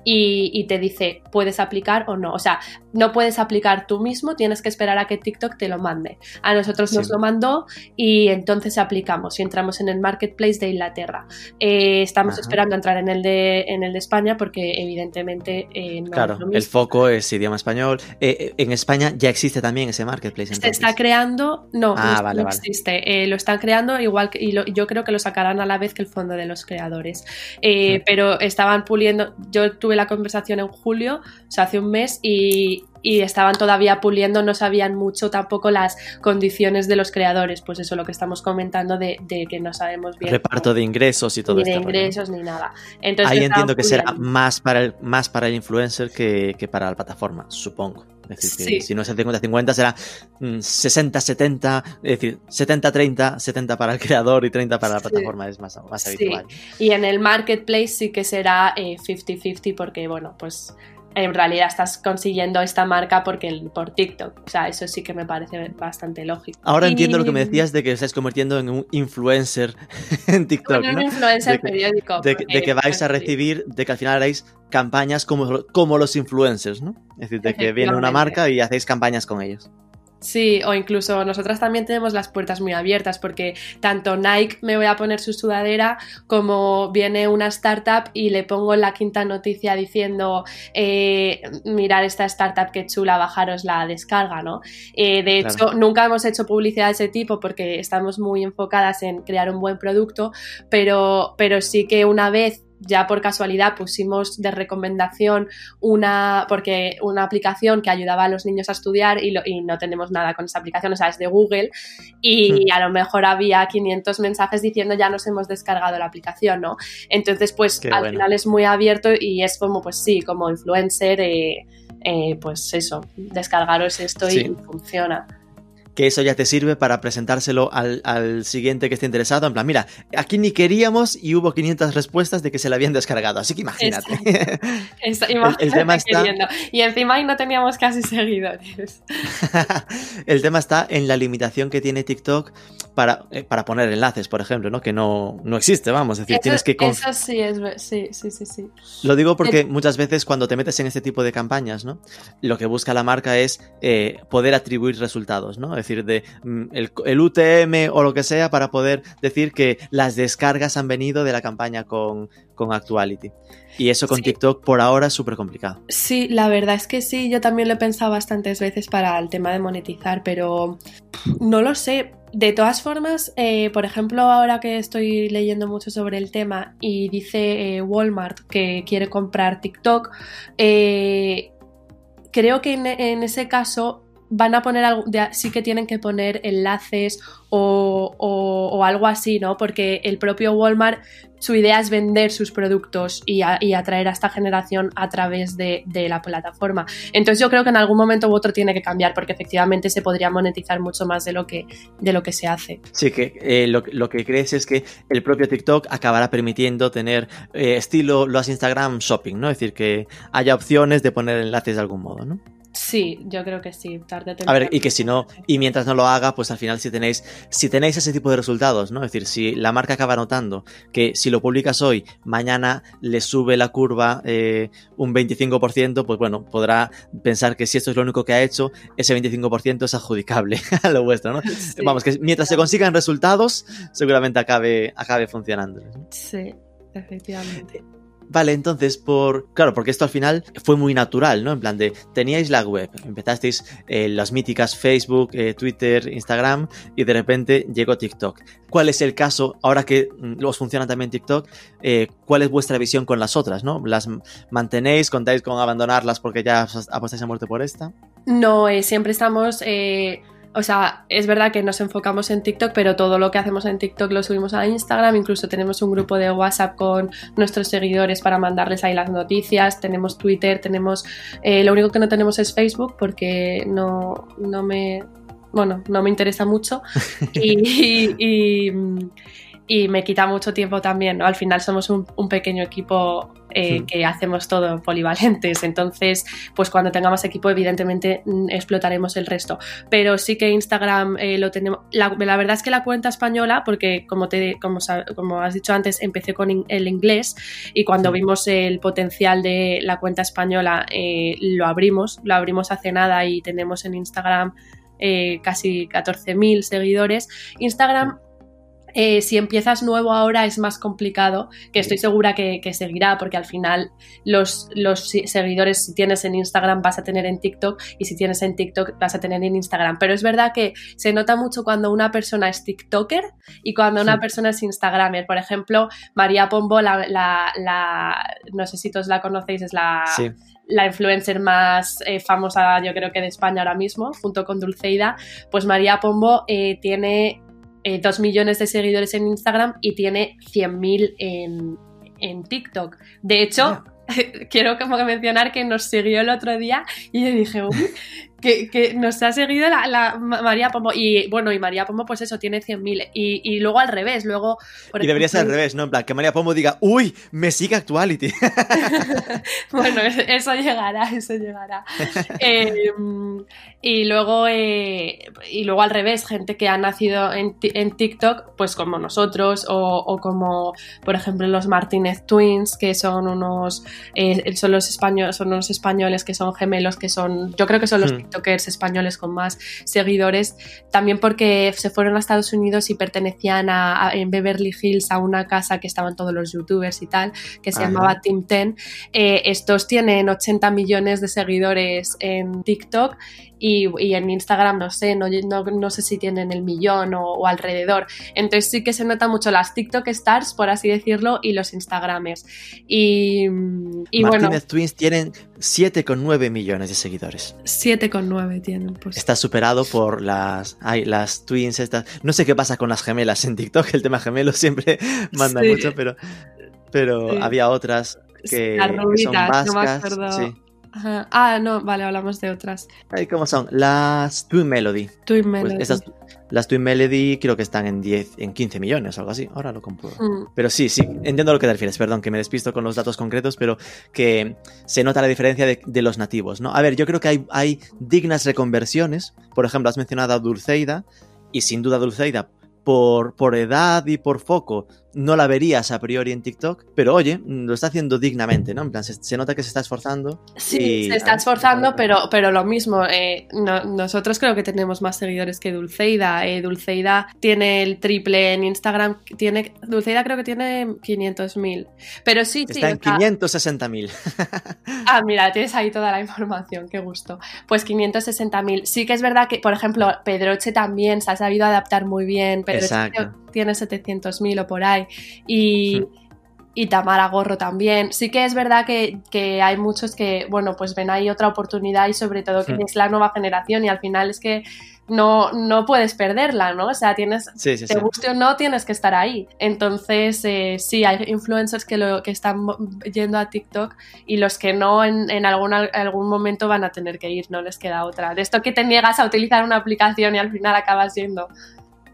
y, te dice, puedes aplicar o no. O sea, no puedes aplicar tú mismo, tienes que esperar a que TikTok te lo mande. A nosotros nos lo mandó y entonces aplicamos y entramos en el marketplace de Inglaterra. Eh, estamos esperando entrar en el de, en el de España porque evidentemente eh, no claro, el foco es idioma español. Eh, en España ya existe también ese marketplace. Se está creando, no, ah, no, existe. lo están creando igual que, y yo creo que lo sacarán a la vez que el fondo de los creadores. Pero estaban puliendo, yo tuve la conversación en julio, o sea, hace un mes, y, estaban todavía puliendo, no sabían mucho tampoco las condiciones de los creadores, pues eso lo que estamos comentando de, que no sabemos bien. Reparto de ingresos y todo Ni de ingresos ni nada. Entonces, Ahí entiendo que será más para el, más para el influencer que, para la plataforma, supongo. Es decir, que si no es el 50-50 será 60-70, mm, es decir, 70-30, 70 para el creador y 30 para la plataforma, es más, más habitual. Y en el marketplace sí que será 50-50 eh, porque, bueno, pues en realidad estás consiguiendo esta marca porque por TikTok. O sea, eso sí que me parece bastante lógico. Ahora entiendo lo que me decías de que estés convirtiendo en un influencer en TikTok. un influencer periódico. De, que vais a recibir, de que al final haréis campañas como, como los influencers, ¿no? Es decir, de que viene una marca y hacéis campañas con ellos. Sí, o incluso nosotras también tenemos las puertas muy abiertas porque tanto Nike me voy a poner su sudadera como viene una startup y le pongo la quinta noticia diciendo eh, mirar esta startup que chula, bajaros la descarga, ¿no? Eh, de hecho, nunca hemos hecho publicidad de ese tipo porque estamos muy enfocadas en crear un buen producto, pero, pero sí que una vez ya por casualidad pusimos de recomendación una, porque una aplicación que ayudaba a los niños a estudiar y, no tenemos nada con esa aplicación, o sea, es de Google y hmm. a lo mejor había 500 mensajes diciendo ya nos hemos descargado la aplicación, ¿no? Entonces, pues al final es muy abierto y es como, pues sí, como influencer, eh, eh, pues eso, descargaros esto y funciona. Que eso ya te sirve para presentárselo al, siguiente que esté interesado. En plan, mira, aquí ni queríamos y hubo 500 respuestas de que se la habían descargado, así que imagínate. el, tema está... Y encima ahí no teníamos casi seguidores. el tema está en la limitación que tiene TikTok para, eh, para poner enlaces, por ejemplo, ¿no? Que no, no existe, vamos, es decir, tienes que... Eso sí, es, sí, sí, sí, sí. Lo digo porque muchas veces cuando te metes en este tipo de campañas, ¿no? Lo que busca la marca es eh, poder atribuir resultados, ¿no? Es decir, de mm, el, UTM o lo que sea para poder decir que las descargas han venido de la campaña con, con Actuality. Y eso con TikTok por ahora es súper complicado. Sí, la verdad es que sí, yo también lo he pensado bastantes veces para el tema de monetizar, pero no lo sé. De todas formas, eh, por ejemplo, ahora que estoy leyendo mucho sobre el tema y dice eh, Walmart que quiere comprar TikTok, eh, creo que en, ese caso van a poner algo, sí que tienen que poner enlaces o, algo así, ¿no? Porque el propio Walmart, su idea es vender sus productos y, atraer a esta generación a través de, la plataforma. Entonces yo creo que en algún momento u otro tiene que cambiar porque efectivamente se podría monetizar mucho más de lo que, de lo que se hace. Sí, que eh, lo, que crees es que el propio TikTok acabará permitiendo tener eh, estilo los Instagram Shopping, ¿no? Es decir, que haya opciones de poner enlaces de algún modo, ¿no? Sí, yo creo que sí, tarde A ver, y que si no, y mientras no lo haga, pues al final si tenéis, si tenéis ese tipo de resultados, ¿no? Es decir, si la marca acaba notando que si lo publicas hoy, mañana le sube la curva eh, un 25%, pues bueno, podrá pensar que si esto es lo único que ha hecho, ese 25% es adjudicable a lo vuestro, ¿no? Vamos, que mientras se consigan resultados, seguramente acabe, acabe funcionando. Sí, efectivamente. Vale, entonces, por. Claro, porque esto al final fue muy natural, ¿no? En plan de. Teníais la web, empezasteis eh, las míticas Facebook, eh, Twitter, Instagram, y de repente llegó TikTok. ¿Cuál es el caso, ahora que mm, os funciona también TikTok, eh, cuál es vuestra visión con las otras, ¿no? ¿Las mantenéis? ¿Contáis con abandonarlas porque ya apostáis a muerte por esta? No, siempre estamos o sea, es verdad que nos enfocamos en TikTok, pero todo lo que hacemos en TikTok lo subimos a Instagram. Incluso tenemos un grupo de WhatsApp con nuestros seguidores para mandarles ahí las noticias. Tenemos Twitter, tenemos. Eh, lo único que no tenemos es Facebook porque no, no me. Bueno, no me interesa mucho. y y me quita mucho tiempo también, ¿no? Al final somos un, pequeño equipo eh, que hacemos todo polivalentes, entonces pues cuando tengamos equipo evidentemente mm, explotaremos el resto, pero sí que Instagram eh, lo tenemos, la, verdad es que la cuenta española, porque como, te, como, como has dicho antes, empecé con el inglés y cuando vimos el potencial de la cuenta española eh, lo abrimos, lo abrimos hace nada y tenemos en Instagram casi 14.000 seguidores. Instagram eh, si empiezas nuevo ahora es más complicado, que estoy segura que, seguirá, porque al final los, los, seguidores si tienes en Instagram vas a tener en TikTok y si tienes en TikTok vas a tener en Instagram. Pero es verdad que se nota mucho cuando una persona es TikToker y cuando una persona es Instagramer. Por ejemplo, María Pombo, la, la, no sé si todos la conocéis, es la... la influencer más eh, famosa yo creo que de España ahora mismo, junto con Dulceida, pues María Pombo eh, tiene eh, 2 millones de seguidores en Instagram y tiene 100.000 en, en TikTok. De hecho, quiero como que mencionar que nos siguió el otro día y yo dije, uy, que, nos ha seguido la, María Pombo. Y bueno, y María Pombo, pues eso, tiene 100.000. Y, y luego al revés, luego. y debería ser al revés, ¿no? En plan, que María Pombo diga, uy, me sigue Actuality. bueno, eso llegará, eso llegará. Em, y luego, eh, y luego al revés, gente que ha nacido en, en TikTok, pues como nosotros, o, como, por ejemplo, los Martínez Twins, que son unos, eh, son los españoles, son unos españoles que son gemelos, que son, yo creo que son los hmm tiktokers españoles con más seguidores, también porque se fueron a Estados Unidos y pertenecían a, en Beverly Hills a una casa que estaban todos los youtubers y tal, que se llamaba Team Ten. Eh, estos tienen 80 millones de seguidores en TikTok y, en Instagram no sé, no, no, sé si tienen el millón o, alrededor. Entonces sí que se nota mucho las TikTok stars, por así decirlo, y los Instagramers. Y, y Martínez Twins tienen 7,9 millones de seguidores. 7,9 tienen, pues. Está superado por las, ay, las Twins estas. No sé qué pasa con las gemelas en TikTok, el tema gemelo siempre manda mucho, pero, pero había otras que, son vascas. Ah, no, vale, hablamos de otras. ¿Cómo son? Las Twin Melody. Twin pues Melody. las Twin Melody creo que están en 10, en 15 millones o algo así. Ahora lo compruebo. Mm. Pero sí, sí, entiendo a lo que te refieres. Perdón, que me despisto con los datos concretos, pero que se nota la diferencia de, los nativos, ¿no? A ver, yo creo que hay, hay dignas reconversiones. Por ejemplo, has mencionado a Dulceida. Y sin duda Dulceida por, por edad y por foco no la verías a priori en TikTok, pero oye, lo está haciendo dignamente, ¿no? En plan, se, nota que se está esforzando. Sí, se está esforzando, pero, pero lo mismo, eh, nosotros creo que tenemos más seguidores que Dulceida. Eh, Dulceida tiene el triple en Instagram, tiene, Dulceida creo que tiene 500.000, pero sí, sí. Está en 560.000. ah, mira, tienes ahí toda la información, qué gusto. Pues 560.000. Sí que es verdad que, por ejemplo, Pedroche también se ha sabido adaptar muy bien, Pedroche tiene 700.000 o por ahí. Y, y Tamara Gorro también. Sí que es verdad que, hay muchos que, bueno, pues ven ahí otra oportunidad y sobre todo que es la nueva generación y al final es que no, no puedes perderla, ¿no? O sea, tienes, te guste o no, tienes que estar ahí. Entonces, eh, sí, hay influencers que, lo, que están yendo a TikTok y los que no en, en algún, algún momento van a tener que ir, no les queda otra. De esto que te niegas a utilizar una aplicación y al final acabas yendo.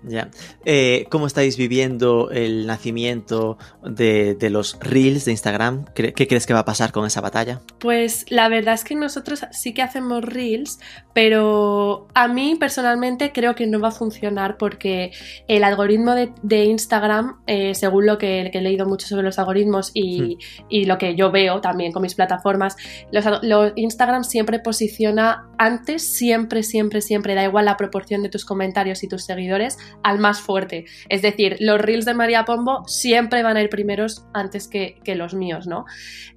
Ya. Eh, ¿Cómo estáis viviendo el nacimiento de, los reels de Instagram? ¿Qué, crees que va a pasar con esa batalla? Pues la verdad es que nosotros sí que hacemos reels, pero a mí personalmente creo que no va a funcionar porque el algoritmo de, Instagram, eh, según lo que, he leído mucho sobre los algoritmos hmm. y, lo que yo veo también con mis plataformas, los, Instagram siempre posiciona antes, siempre, siempre, siempre, da igual la proporción de tus comentarios y tus seguidores al más fuerte. Es decir, los reels de María Pombo siempre van a ir primeros antes que, los míos, ¿no?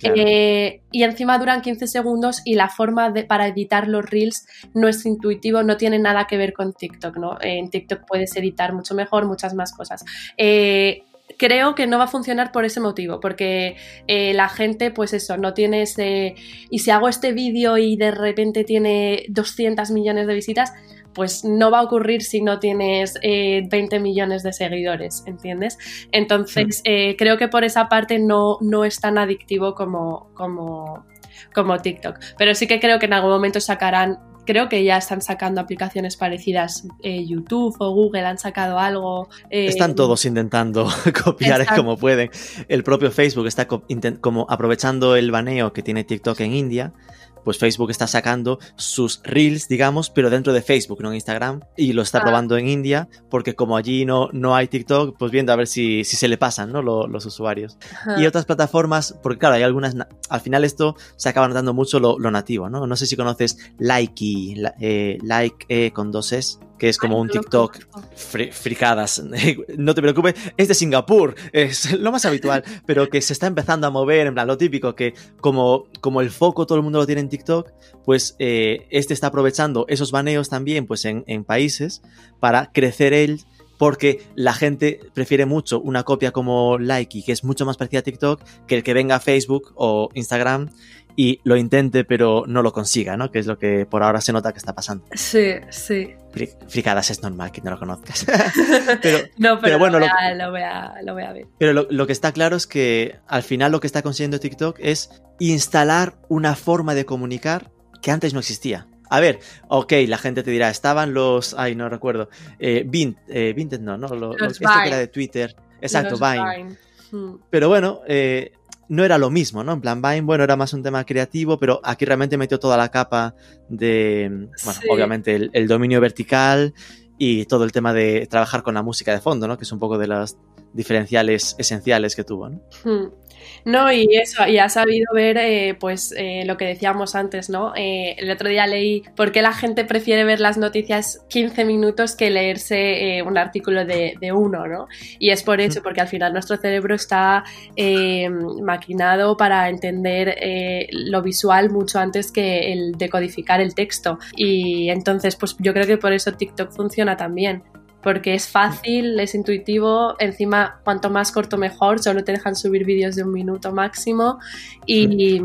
Eh, y encima duran 15 segundos y la forma de, para editar los reels no es intuitivo, no tiene nada que ver con TikTok, ¿no? En TikTok puedes editar mucho mejor, muchas más cosas. Eh, creo que no va a funcionar por ese motivo, porque eh, la gente, pues eso, no tiene ese... Y si hago este vídeo y de repente tiene 200 millones de visitas, pues no va a ocurrir si no tienes 20 eh, millones de seguidores, ¿entiendes? Entonces, eh, creo que por esa parte no, no es tan adictivo como, como, como TikTok. Pero sí que creo que en algún momento sacarán creo que ya están sacando aplicaciones parecidas. Eh, YouTube o Google han sacado algo. están todos intentando copiar como pueden. El propio Facebook está como aprovechando el baneo que tiene TikTok en India pues Facebook está sacando sus reels, digamos, pero dentro de Facebook, no en Instagram, y lo está ah. probando en India, porque como allí no, no hay TikTok, pues viendo a ver si, si se le pasan, ¿no? los usuarios. Y otras plataformas, porque claro, hay algunas, al final esto se acaba notando mucho lo, nativo, ¿no? No sé si conoces Likey, eh, Like eh, con dos S que es como un TikTok fricadas. no te preocupes, es de Singapur, es lo más habitual, pero que se está empezando a mover, en plan, lo típico, que como, como el foco todo el mundo lo tiene en TikTok, pues eh, este está aprovechando esos baneos también, pues en, en países, para crecer él porque la gente prefiere mucho una copia como Likey, que es mucho más parecida a TikTok, que el que venga a Facebook o Instagram y lo intente pero no lo consiga, ¿no? Que es lo que por ahora se nota que está pasando. Sí, sí. Fricadas es normal que no lo conozcas. pero, no, pero, bueno, lo, voy a, ver. Pero lo, que está claro es que al final lo que está consiguiendo TikTok es instalar una forma de comunicar que antes no existía. A ver, ok, la gente te dirá, estaban los, ay, no recuerdo, eh, eh Vinted, no, no, lo, esto que era de Twitter, exacto, Vine. Hmm. Pero bueno, eh, no era lo mismo, ¿no? En plan, Vine, bueno, era más un tema creativo, pero aquí realmente metió toda la capa de, bueno, obviamente el, dominio vertical y todo el tema de trabajar con la música de fondo, ¿no? Que es un poco de las diferenciales esenciales que tuvo, ¿no? Hmm. No, y eso, y ha sabido ver, eh, pues, eh, lo que decíamos antes, ¿no? Eh, el otro día leí por qué la gente prefiere ver las noticias 15 minutos que leerse un artículo de, uno, ¿no? Y es por eso, porque al final nuestro cerebro está maquinado para entender lo visual mucho antes que el decodificar el texto. Y entonces, pues yo creo que por eso TikTok funciona también porque es fácil, es intuitivo, encima cuanto más corto mejor, solo te dejan subir vídeos de un minuto máximo y,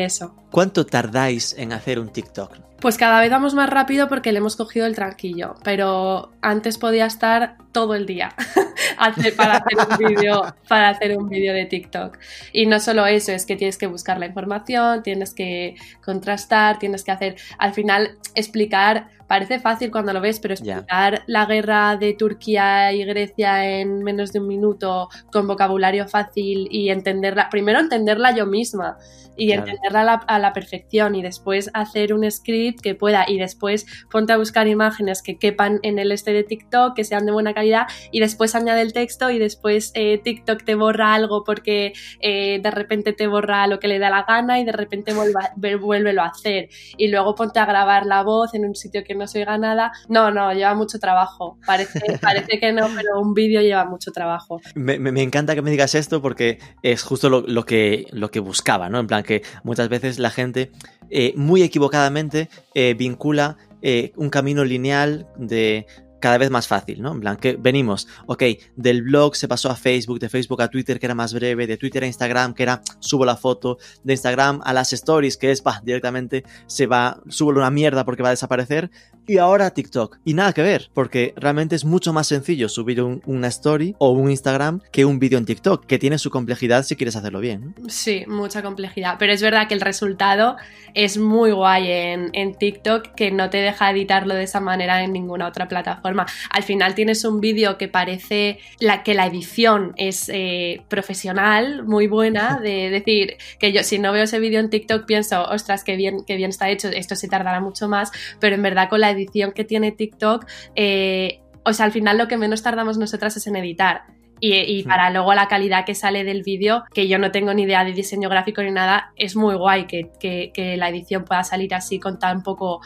eso. ¿Cuánto tardáis en hacer un TikTok? Pues cada vez vamos más rápido porque le hemos cogido el tranquillo, pero antes podía estar todo el día para hacer un vídeo para hacer un vídeo de TikTok. Y no solo eso, es que tienes que buscar la información, tienes que contrastar, tienes que hacer, al final explicar parece fácil cuando lo ves, pero explicar la guerra de Turquía y Grecia en menos de un minuto con vocabulario fácil y entenderla, primero entenderla yo misma y entenderla a la, perfección y después hacer un script que pueda y después ponte a buscar imágenes que quepan en el este de TikTok, que sean de buena calidad y después añade el texto y después eh, TikTok te borra algo porque eh, de repente te borra lo que le da la gana y de repente vuelve, a hacer. Y luego ponte a grabar la voz en un sitio que no se oiga nada. No, no, lleva mucho trabajo. Parece, parece que no, pero un vídeo lleva mucho trabajo. Me, me, encanta que me digas esto porque es justo lo, lo, que, lo que buscaba, ¿no? En plan, que muchas veces la gente eh, muy equivocadamente eh, vincula eh, un camino lineal de cada vez más fácil, ¿no? En plan, que venimos, ok, del blog se pasó a Facebook, de Facebook a Twitter, que era más breve, de Twitter a Instagram, que era subo la foto, de Instagram a las stories, que es, va, directamente se va, subo una mierda porque va a desaparecer, y ahora TikTok. Y nada que ver, porque realmente es mucho más sencillo subir una story o un Instagram que un vídeo en TikTok, que tiene su complejidad si quieres hacerlo bien. Sí, mucha complejidad, pero es verdad que el resultado es muy guay en TikTok, que no te deja editarlo de esa manera en ninguna otra plataforma al final tienes un vídeo que parece la, que la edición es eh, profesional, muy buena, de decir que yo si no veo ese vídeo en TikTok pienso, ostras, qué bien, qué bien está hecho, esto se tardará mucho más, pero en verdad con la edición que tiene TikTok, eh, o sea, al final lo que menos tardamos nosotras es en editar. Y, para luego la calidad que sale del vídeo, que yo no tengo ni idea de diseño gráfico ni nada, es muy guay que, que, la edición pueda salir así con tan poco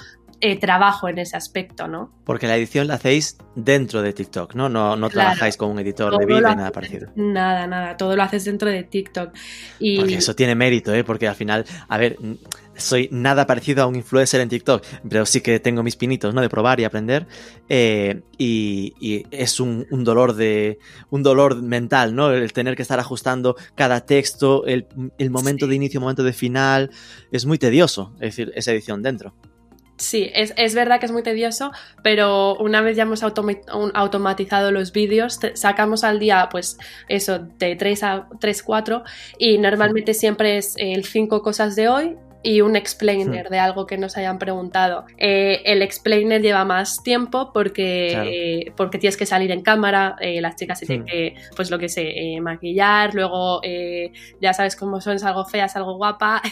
eh, trabajo en ese aspecto, ¿no? Porque la edición la hacéis dentro de TikTok, ¿no? No, no trabajáis con un editor de vídeo nada parecido. Nada, nada, todo lo haces dentro de TikTok. Y... Porque eso tiene mérito, ¿eh? Porque al final, a ver, soy nada parecido a un influencer en TikTok, pero sí que tengo mis pinitos, ¿no? De probar y aprender. Eh, y, es un, dolor de. un dolor mental, ¿no? El tener que estar ajustando cada texto, el, momento de inicio, momento de final. Es muy tedioso, es decir, esa edición dentro. Sí, es, verdad que es muy tedioso, pero una vez ya hemos automatizado los vídeos, sacamos al día, pues eso, de 3 a 3, 4, y normalmente siempre es el 5 cosas de hoy, y un explainer hmm. de algo que nos hayan preguntado. Eh, el explainer lleva más tiempo porque, eh, porque tienes que salir en cámara, eh, las chicas se tienen hmm. que, pues lo que sé, maquillar, luego ya sabes cómo son, es algo fea, es algo guapa.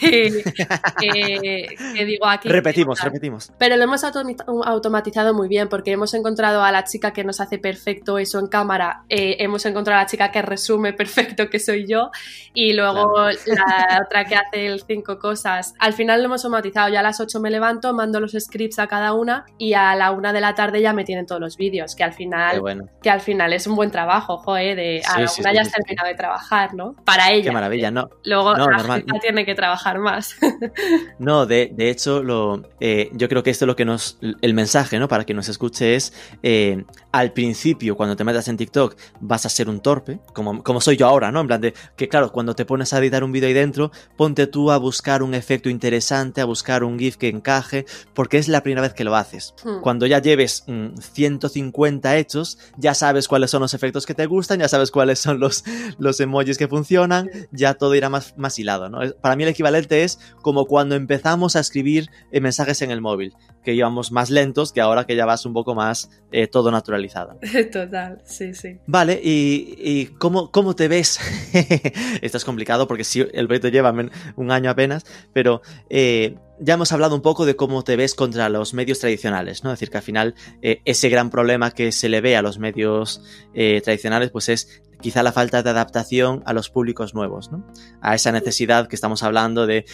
que digo aquí. Repetimos, repetimos. Pero lo hemos automatizado muy bien porque hemos encontrado a la chica que nos hace perfecto eso en cámara, hemos encontrado a la chica que resume perfecto que soy yo y luego la otra que hace el cinco cosas al final lo hemos automatizado. Ya a las 8 me levanto, mando los scripts a cada una y a la una de la tarde ya me tienen todos los vídeos. Que al final, que al final es un buen trabajo, joder, de a la una ya has terminado de trabajar, ¿no? Para ella. Qué maravilla, ¿no? Luego la tiene que trabajar más. no, de, hecho, lo, eh, yo creo que esto es lo que nos. El mensaje, ¿no? Para que nos escuche es. Eh, al principio, cuando te metas en TikTok, vas a ser un torpe, como, como soy yo ahora, ¿no? En plan de que, claro, cuando te pones a editar un vídeo ahí dentro, ponte tú a buscar un efecto interesante, a buscar un GIF que encaje, porque es la primera vez que lo haces. Hmm. Cuando ya lleves 150 mm, hechos, ya sabes cuáles son los efectos que te gustan, ya sabes cuáles son los, los emojis que funcionan, ya todo irá más, más hilado. ¿no? Para mí el equivalente es como cuando empezamos a escribir eh, mensajes en el móvil, que íbamos más lentos que ahora que ya vas un poco más eh, todo naturalizado. Total, sí, sí. Vale, ¿y, cómo, cómo, te ves? Esto es complicado porque si el proyecto lleva un año apenas, pero eh, ya hemos hablado un poco de cómo te ves contra los medios tradicionales, ¿no? Es decir, que al final eh, ese gran problema que se le ve a los medios eh, tradicionales, pues es quizá la falta de adaptación a los públicos nuevos, ¿no? A esa necesidad que estamos hablando de,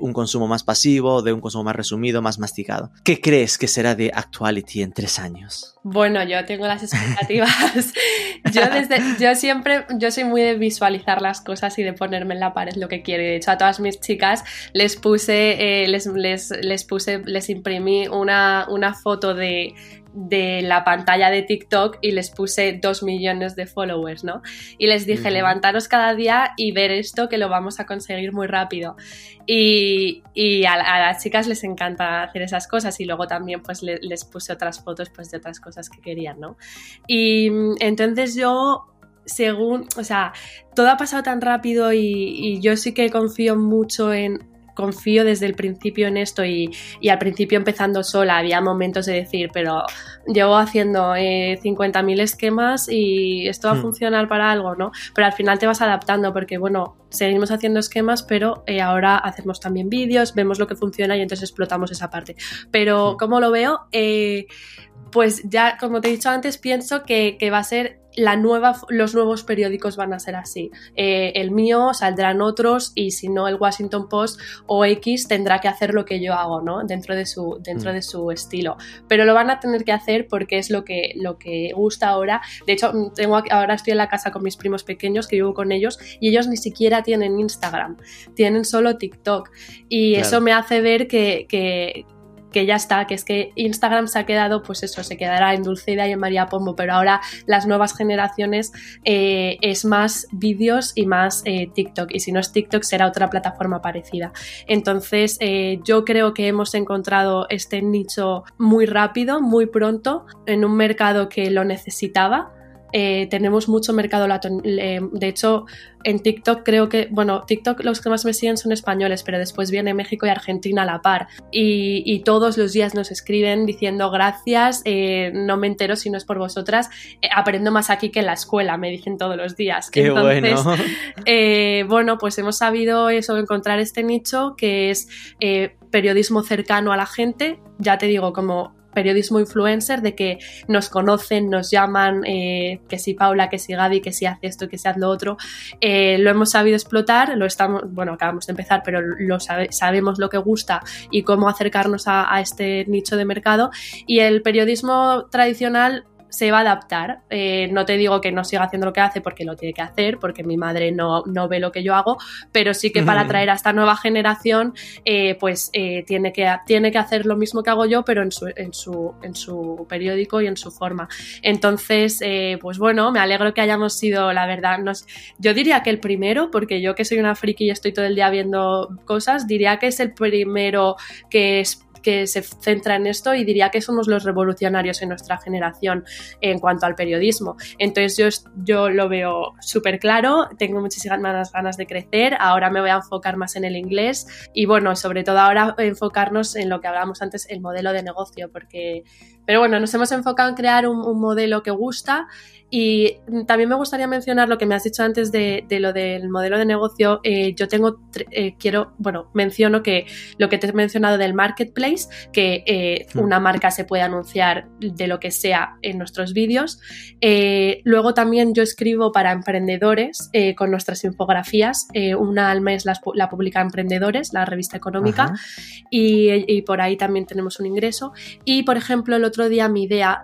un consumo más pasivo, de un consumo más resumido, más masticado. ¿Qué crees que será de Actuality en tres años? Bueno, yo tengo las expectativas. yo, siempre, yo soy muy de visualizar las cosas y de ponerme en la pared lo que quiero. De hecho, a todas mis chicas les puse, eh, les, les, les, puse, les imprimí una, una foto de de la pantalla de TikTok y les puse dos millones de followers, ¿no? Y les dije, levantaros cada día y ver esto que lo vamos a conseguir muy rápido. Y, a, las chicas les encanta hacer esas cosas y luego también pues les puse otras fotos pues de otras cosas que querían, ¿no? Y entonces yo según, o sea, todo ha pasado tan rápido y, yo sí que confío mucho en, confío desde el principio en esto y, al principio empezando sola había momentos de decir, pero llevo haciendo eh, 50.000 esquemas y esto va a hmm. funcionar para algo, ¿no? Pero al final te vas adaptando porque, bueno, seguimos haciendo esquemas, pero eh, ahora hacemos también vídeos, vemos lo que funciona y entonces explotamos esa parte. Pero, hmm. ¿cómo lo veo? Eh, pues ya, como te he dicho antes, pienso que, va a ser la nueva, los nuevos periódicos van a ser así. Eh, el mío saldrán otros y si no el Washington Post o X tendrá que hacer lo que yo hago, ¿no? Dentro de su, dentro mm. de su estilo. Pero lo van a tener que hacer porque es lo que, lo que gusta ahora. De hecho, tengo, ahora estoy en la casa con mis primos pequeños que vivo con ellos y ellos ni siquiera tienen Instagram, tienen solo TikTok. Y eso me hace ver que, que que ya está, que es que Instagram se ha quedado, pues eso, se quedará en Dulceida y en María Pombo, pero ahora las nuevas generaciones eh, es más vídeos y más eh, TikTok, y si no es TikTok será otra plataforma parecida. Entonces, eh, yo creo que hemos encontrado este nicho muy rápido, muy pronto, en un mercado que lo necesitaba eh, tenemos mucho mercado latino. de hecho, en TikTok creo que, bueno, TikTok los que más me siguen son españoles, pero después viene México y Argentina a la par. Y, todos los días nos escriben diciendo gracias, eh, no me entero si no es por vosotras, eh, aprendo más aquí que en la escuela, me dicen todos los días. Qué Entonces, bueno. bueno, pues hemos sabido eso, encontrar este nicho que es periodismo cercano a la gente, ya te digo, como periodismo influencer, de que nos conocen, nos llaman, eh, que si Paula, que si Gaby, que si hace esto, que si hace lo otro. Eh, lo hemos sabido explotar, lo estamos, bueno, acabamos de empezar, pero lo sabemos lo que gusta y cómo acercarnos a este nicho de mercado. Y el periodismo tradicional se va a adaptar. Eh, no te digo que no siga haciendo lo que hace porque lo tiene que hacer, porque mi madre no, no ve lo que yo hago, pero sí que para atraer a esta nueva generación, eh, pues eh, tiene, que, tiene que hacer lo mismo que hago yo, pero en su, en su, en su periódico y en su forma. Entonces, pues bueno, me alegro que hayamos sido, la verdad, nos, yo diría que el primero, porque yo que soy una friki y estoy todo el día viendo cosas, diría que es el primero que es que se centra en esto y diría que somos los revolucionarios en nuestra generación en cuanto al periodismo. Entonces yo, yo lo veo súper claro, tengo muchísimas ganas de crecer, ahora me voy a enfocar más en el inglés y bueno, sobre todo ahora enfocarnos en lo que hablábamos antes, el modelo de negocio, porque, pero bueno, nos hemos enfocado en crear un modelo que gusta y también me gustaría mencionar lo que me has dicho antes de, lo del modelo de negocio. Eh, yo tengo, eh, quiero, bueno, menciono que lo que te he mencionado del marketplace, que eh, hmm. una marca se puede anunciar de lo que sea en nuestros vídeos. luego también yo escribo para emprendedores con nuestras infografías. una al mes la, publica Emprendedores, la revista económica, y, y, por ahí también tenemos un ingreso. Y por ejemplo, el otro día mi idea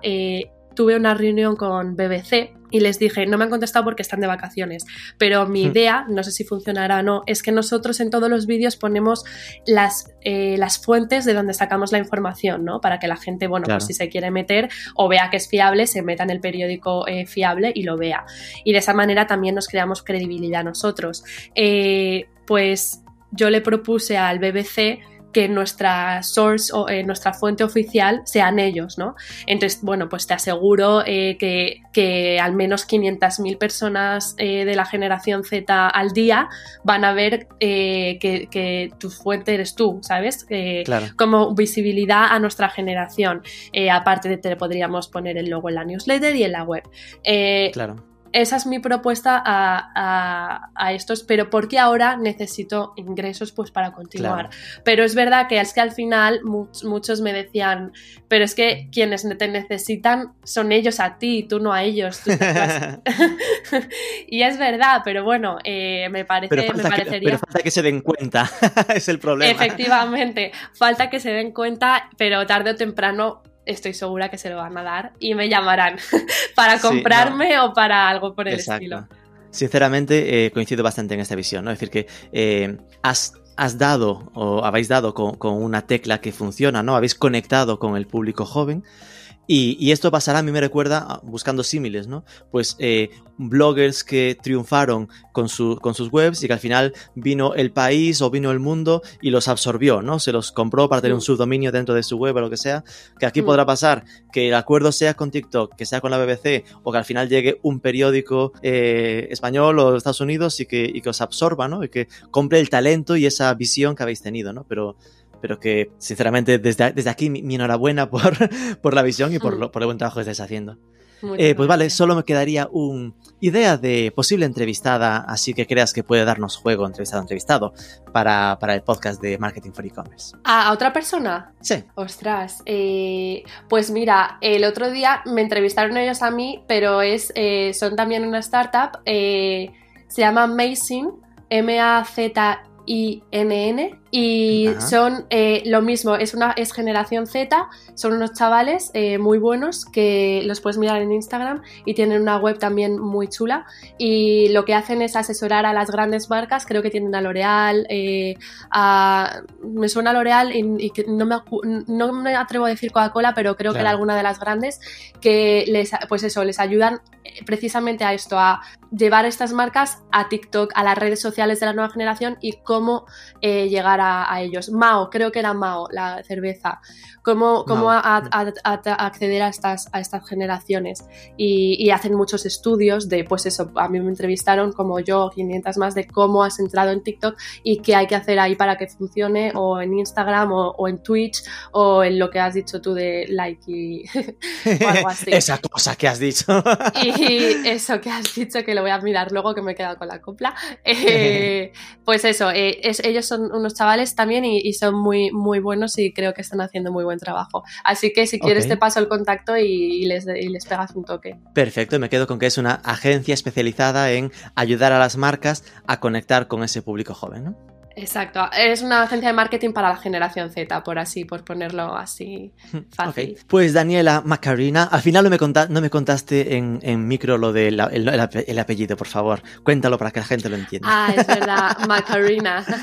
tuve una reunión con BBC y les dije, no me han contestado porque están de vacaciones, pero mi hmm. idea, no sé si funcionará o no, es que nosotros en todos los vídeos ponemos las, eh, las fuentes de donde sacamos la información, ¿no? Para que la gente, bueno, pues si se quiere meter o vea que es fiable, se meta en el periódico eh, fiable y lo vea. Y de esa manera también nos creamos credibilidad nosotros. Eh, pues yo le propuse al BBC que nuestra source o eh, nuestra fuente oficial sean ellos, ¿no? Entonces, bueno, pues te aseguro eh, que, al menos 500.000 personas eh, de la generación Z al día van a ver que, tu fuente eres tú, ¿sabes? Claro. Como visibilidad a nuestra generación. aparte de te podríamos poner el logo en la newsletter y en la web. claro esa es mi propuesta a, estos, pero porque ahora necesito ingresos pues para continuar. Pero es verdad que es que al final muchos me decían, pero es que quienes te necesitan son ellos a ti, tú no a ellos. y es verdad, pero bueno, eh, me parece, pero parecería... Que, pero falta que se den cuenta, es el problema. Efectivamente, falta que se den cuenta, pero tarde o temprano estoy segura que se lo van a dar y me llamarán para comprarme o para algo por el estilo. Sinceramente, eh, coincido bastante en esta visión, ¿no? Es decir, que eh, has, dado o habéis dado con, una tecla que funciona, ¿no? Habéis conectado con el público joven Y, esto pasará, a mí me recuerda, buscando símiles, ¿no? Pues eh, bloggers que triunfaron con, su, con sus webs y que al final vino el país o vino el mundo y los absorbió, ¿no? Se los compró para tener un mm. subdominio dentro de su web o lo que sea. Que aquí mm. podrá pasar que el acuerdo sea con TikTok, que sea con la BBC o que al final llegue un periódico eh, español o de Estados Unidos y que, y que os absorba, ¿no? Y que compre el talento y esa visión que habéis tenido, ¿no? Pero pero que sinceramente desde, desde aquí mi, enhorabuena por, por, la visión y por, mm. por, el buen trabajo que estáis haciendo. Eh, pues vale, solo me quedaría una idea de posible entrevistada, así que creas que puede darnos juego entrevistado entrevistado para, para el podcast de Marketing for E-Commerce. ¿A otra persona? Sí. Ostras, eh, pues mira, el otro día me entrevistaron ellos a mí, pero es, eh, son también una startup, se llama Amazing, M-A-Z INN y son eh, lo mismo, es una es generación Z, son unos chavales eh, muy buenos que los puedes mirar en Instagram y tienen una web también muy chula. Y lo que hacen es asesorar a las grandes marcas, creo que tienen a L'Oreal, eh, me suena a L'Oreal y, no, me, no, me, atrevo a decir Coca-Cola, pero creo que era alguna de las grandes que les, pues eso, les ayudan precisamente a esto, a llevar estas marcas a TikTok, a las redes sociales de la nueva generación y cómo llegar a, ellos. Mao, creo que era Mao, la cerveza. Cómo, cómo acceder a estas, a estas generaciones. Y, hacen muchos estudios de, pues eso, a mí me entrevistaron como yo, 500 más, de cómo has entrado en TikTok y qué hay que hacer ahí para que funcione, o en Instagram, o, en Twitch, o en lo que has dicho tú de like y o algo así. Esa cosa que has dicho. y eso que has dicho, que lo voy a mirar luego que me he quedado con la copla. Eh, pues eso, eh, ellos son unos chavales también y, son muy, muy buenos y creo que están haciendo muy buen trabajo. Así que si quieres te paso el contacto y, les, y les pegas un toque. Perfecto, me quedo con que es una agencia especializada en ayudar a las marcas a conectar con ese público joven, ¿no? Exacto, es una agencia de marketing para la generación Z, por así, por ponerlo así fácil. Pues Daniela Macarina, al final no me, no me contaste en, micro lo del el, apellido, por favor. Cuéntalo para que la gente lo entienda. Ah, es verdad, Macarina.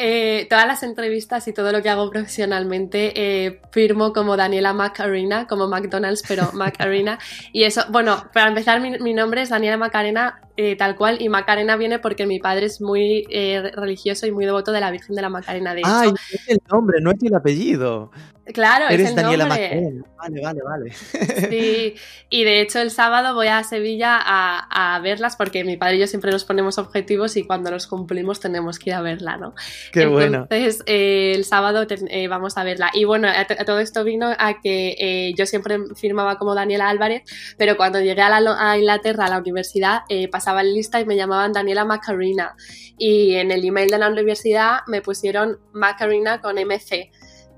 Eh, todas las entrevistas y todo lo que hago profesionalmente eh, firmo como Daniela Macarena, como McDonald's, pero Macarena. y eso, bueno, para empezar, mi, mi nombre es Daniela Macarena eh, tal cual, y Macarena viene porque mi padre es muy eh, religioso y muy devoto de la Virgen de la Macarena. De hecho, es el nombre, no es el apellido. Claro, Eres es Daniela nombre. Vale, vale, vale. Sí, y de hecho el sábado voy a Sevilla a, verlas porque mi padre y yo siempre nos ponemos objetivos y cuando los cumplimos tenemos que ir a verla, ¿no? Qué bueno. Entonces eh, el sábado vamos a verla. Y bueno, todo esto vino a que yo siempre firmaba como Daniela Álvarez, pero cuando llegué a, la, a Inglaterra, a la universidad, pasaba estaba en lista y me llamaban Daniela Macarena. Y en el email de la universidad me pusieron Macarena con MC.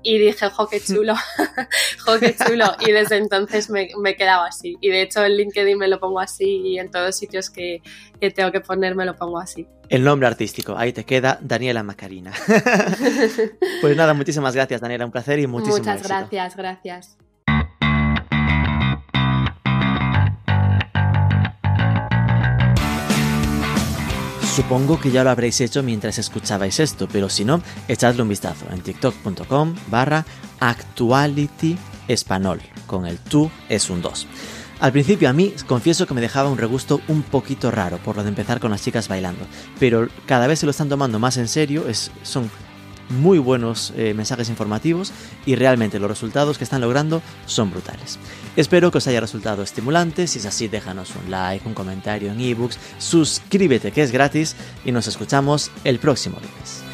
Y dije, jo, qué chulo, jo, qué chulo. Y desde entonces me, me, he quedado así. Y de hecho en LinkedIn me lo pongo así y en todos sitios que, que tengo que poner me lo pongo así. El nombre artístico, ahí te queda Daniela Macarena. pues nada, muchísimas gracias Daniela, un placer y muchísimas Muchas gracias, gracias. Supongo que ya lo habréis hecho mientras escuchabais esto, pero si no, echadle un vistazo en tiktok.com barra actuality con el tú es un 2. Al principio a mí confieso que me dejaba un regusto un poquito raro por lo de empezar con las chicas bailando, pero cada vez se lo están tomando más en serio, son muy buenos eh, mensajes informativos y realmente los resultados que están logrando son brutales. Espero que os haya resultado estimulante, si es así déjanos un like, un comentario en ebooks, suscríbete que es gratis y nos escuchamos el próximo lunes.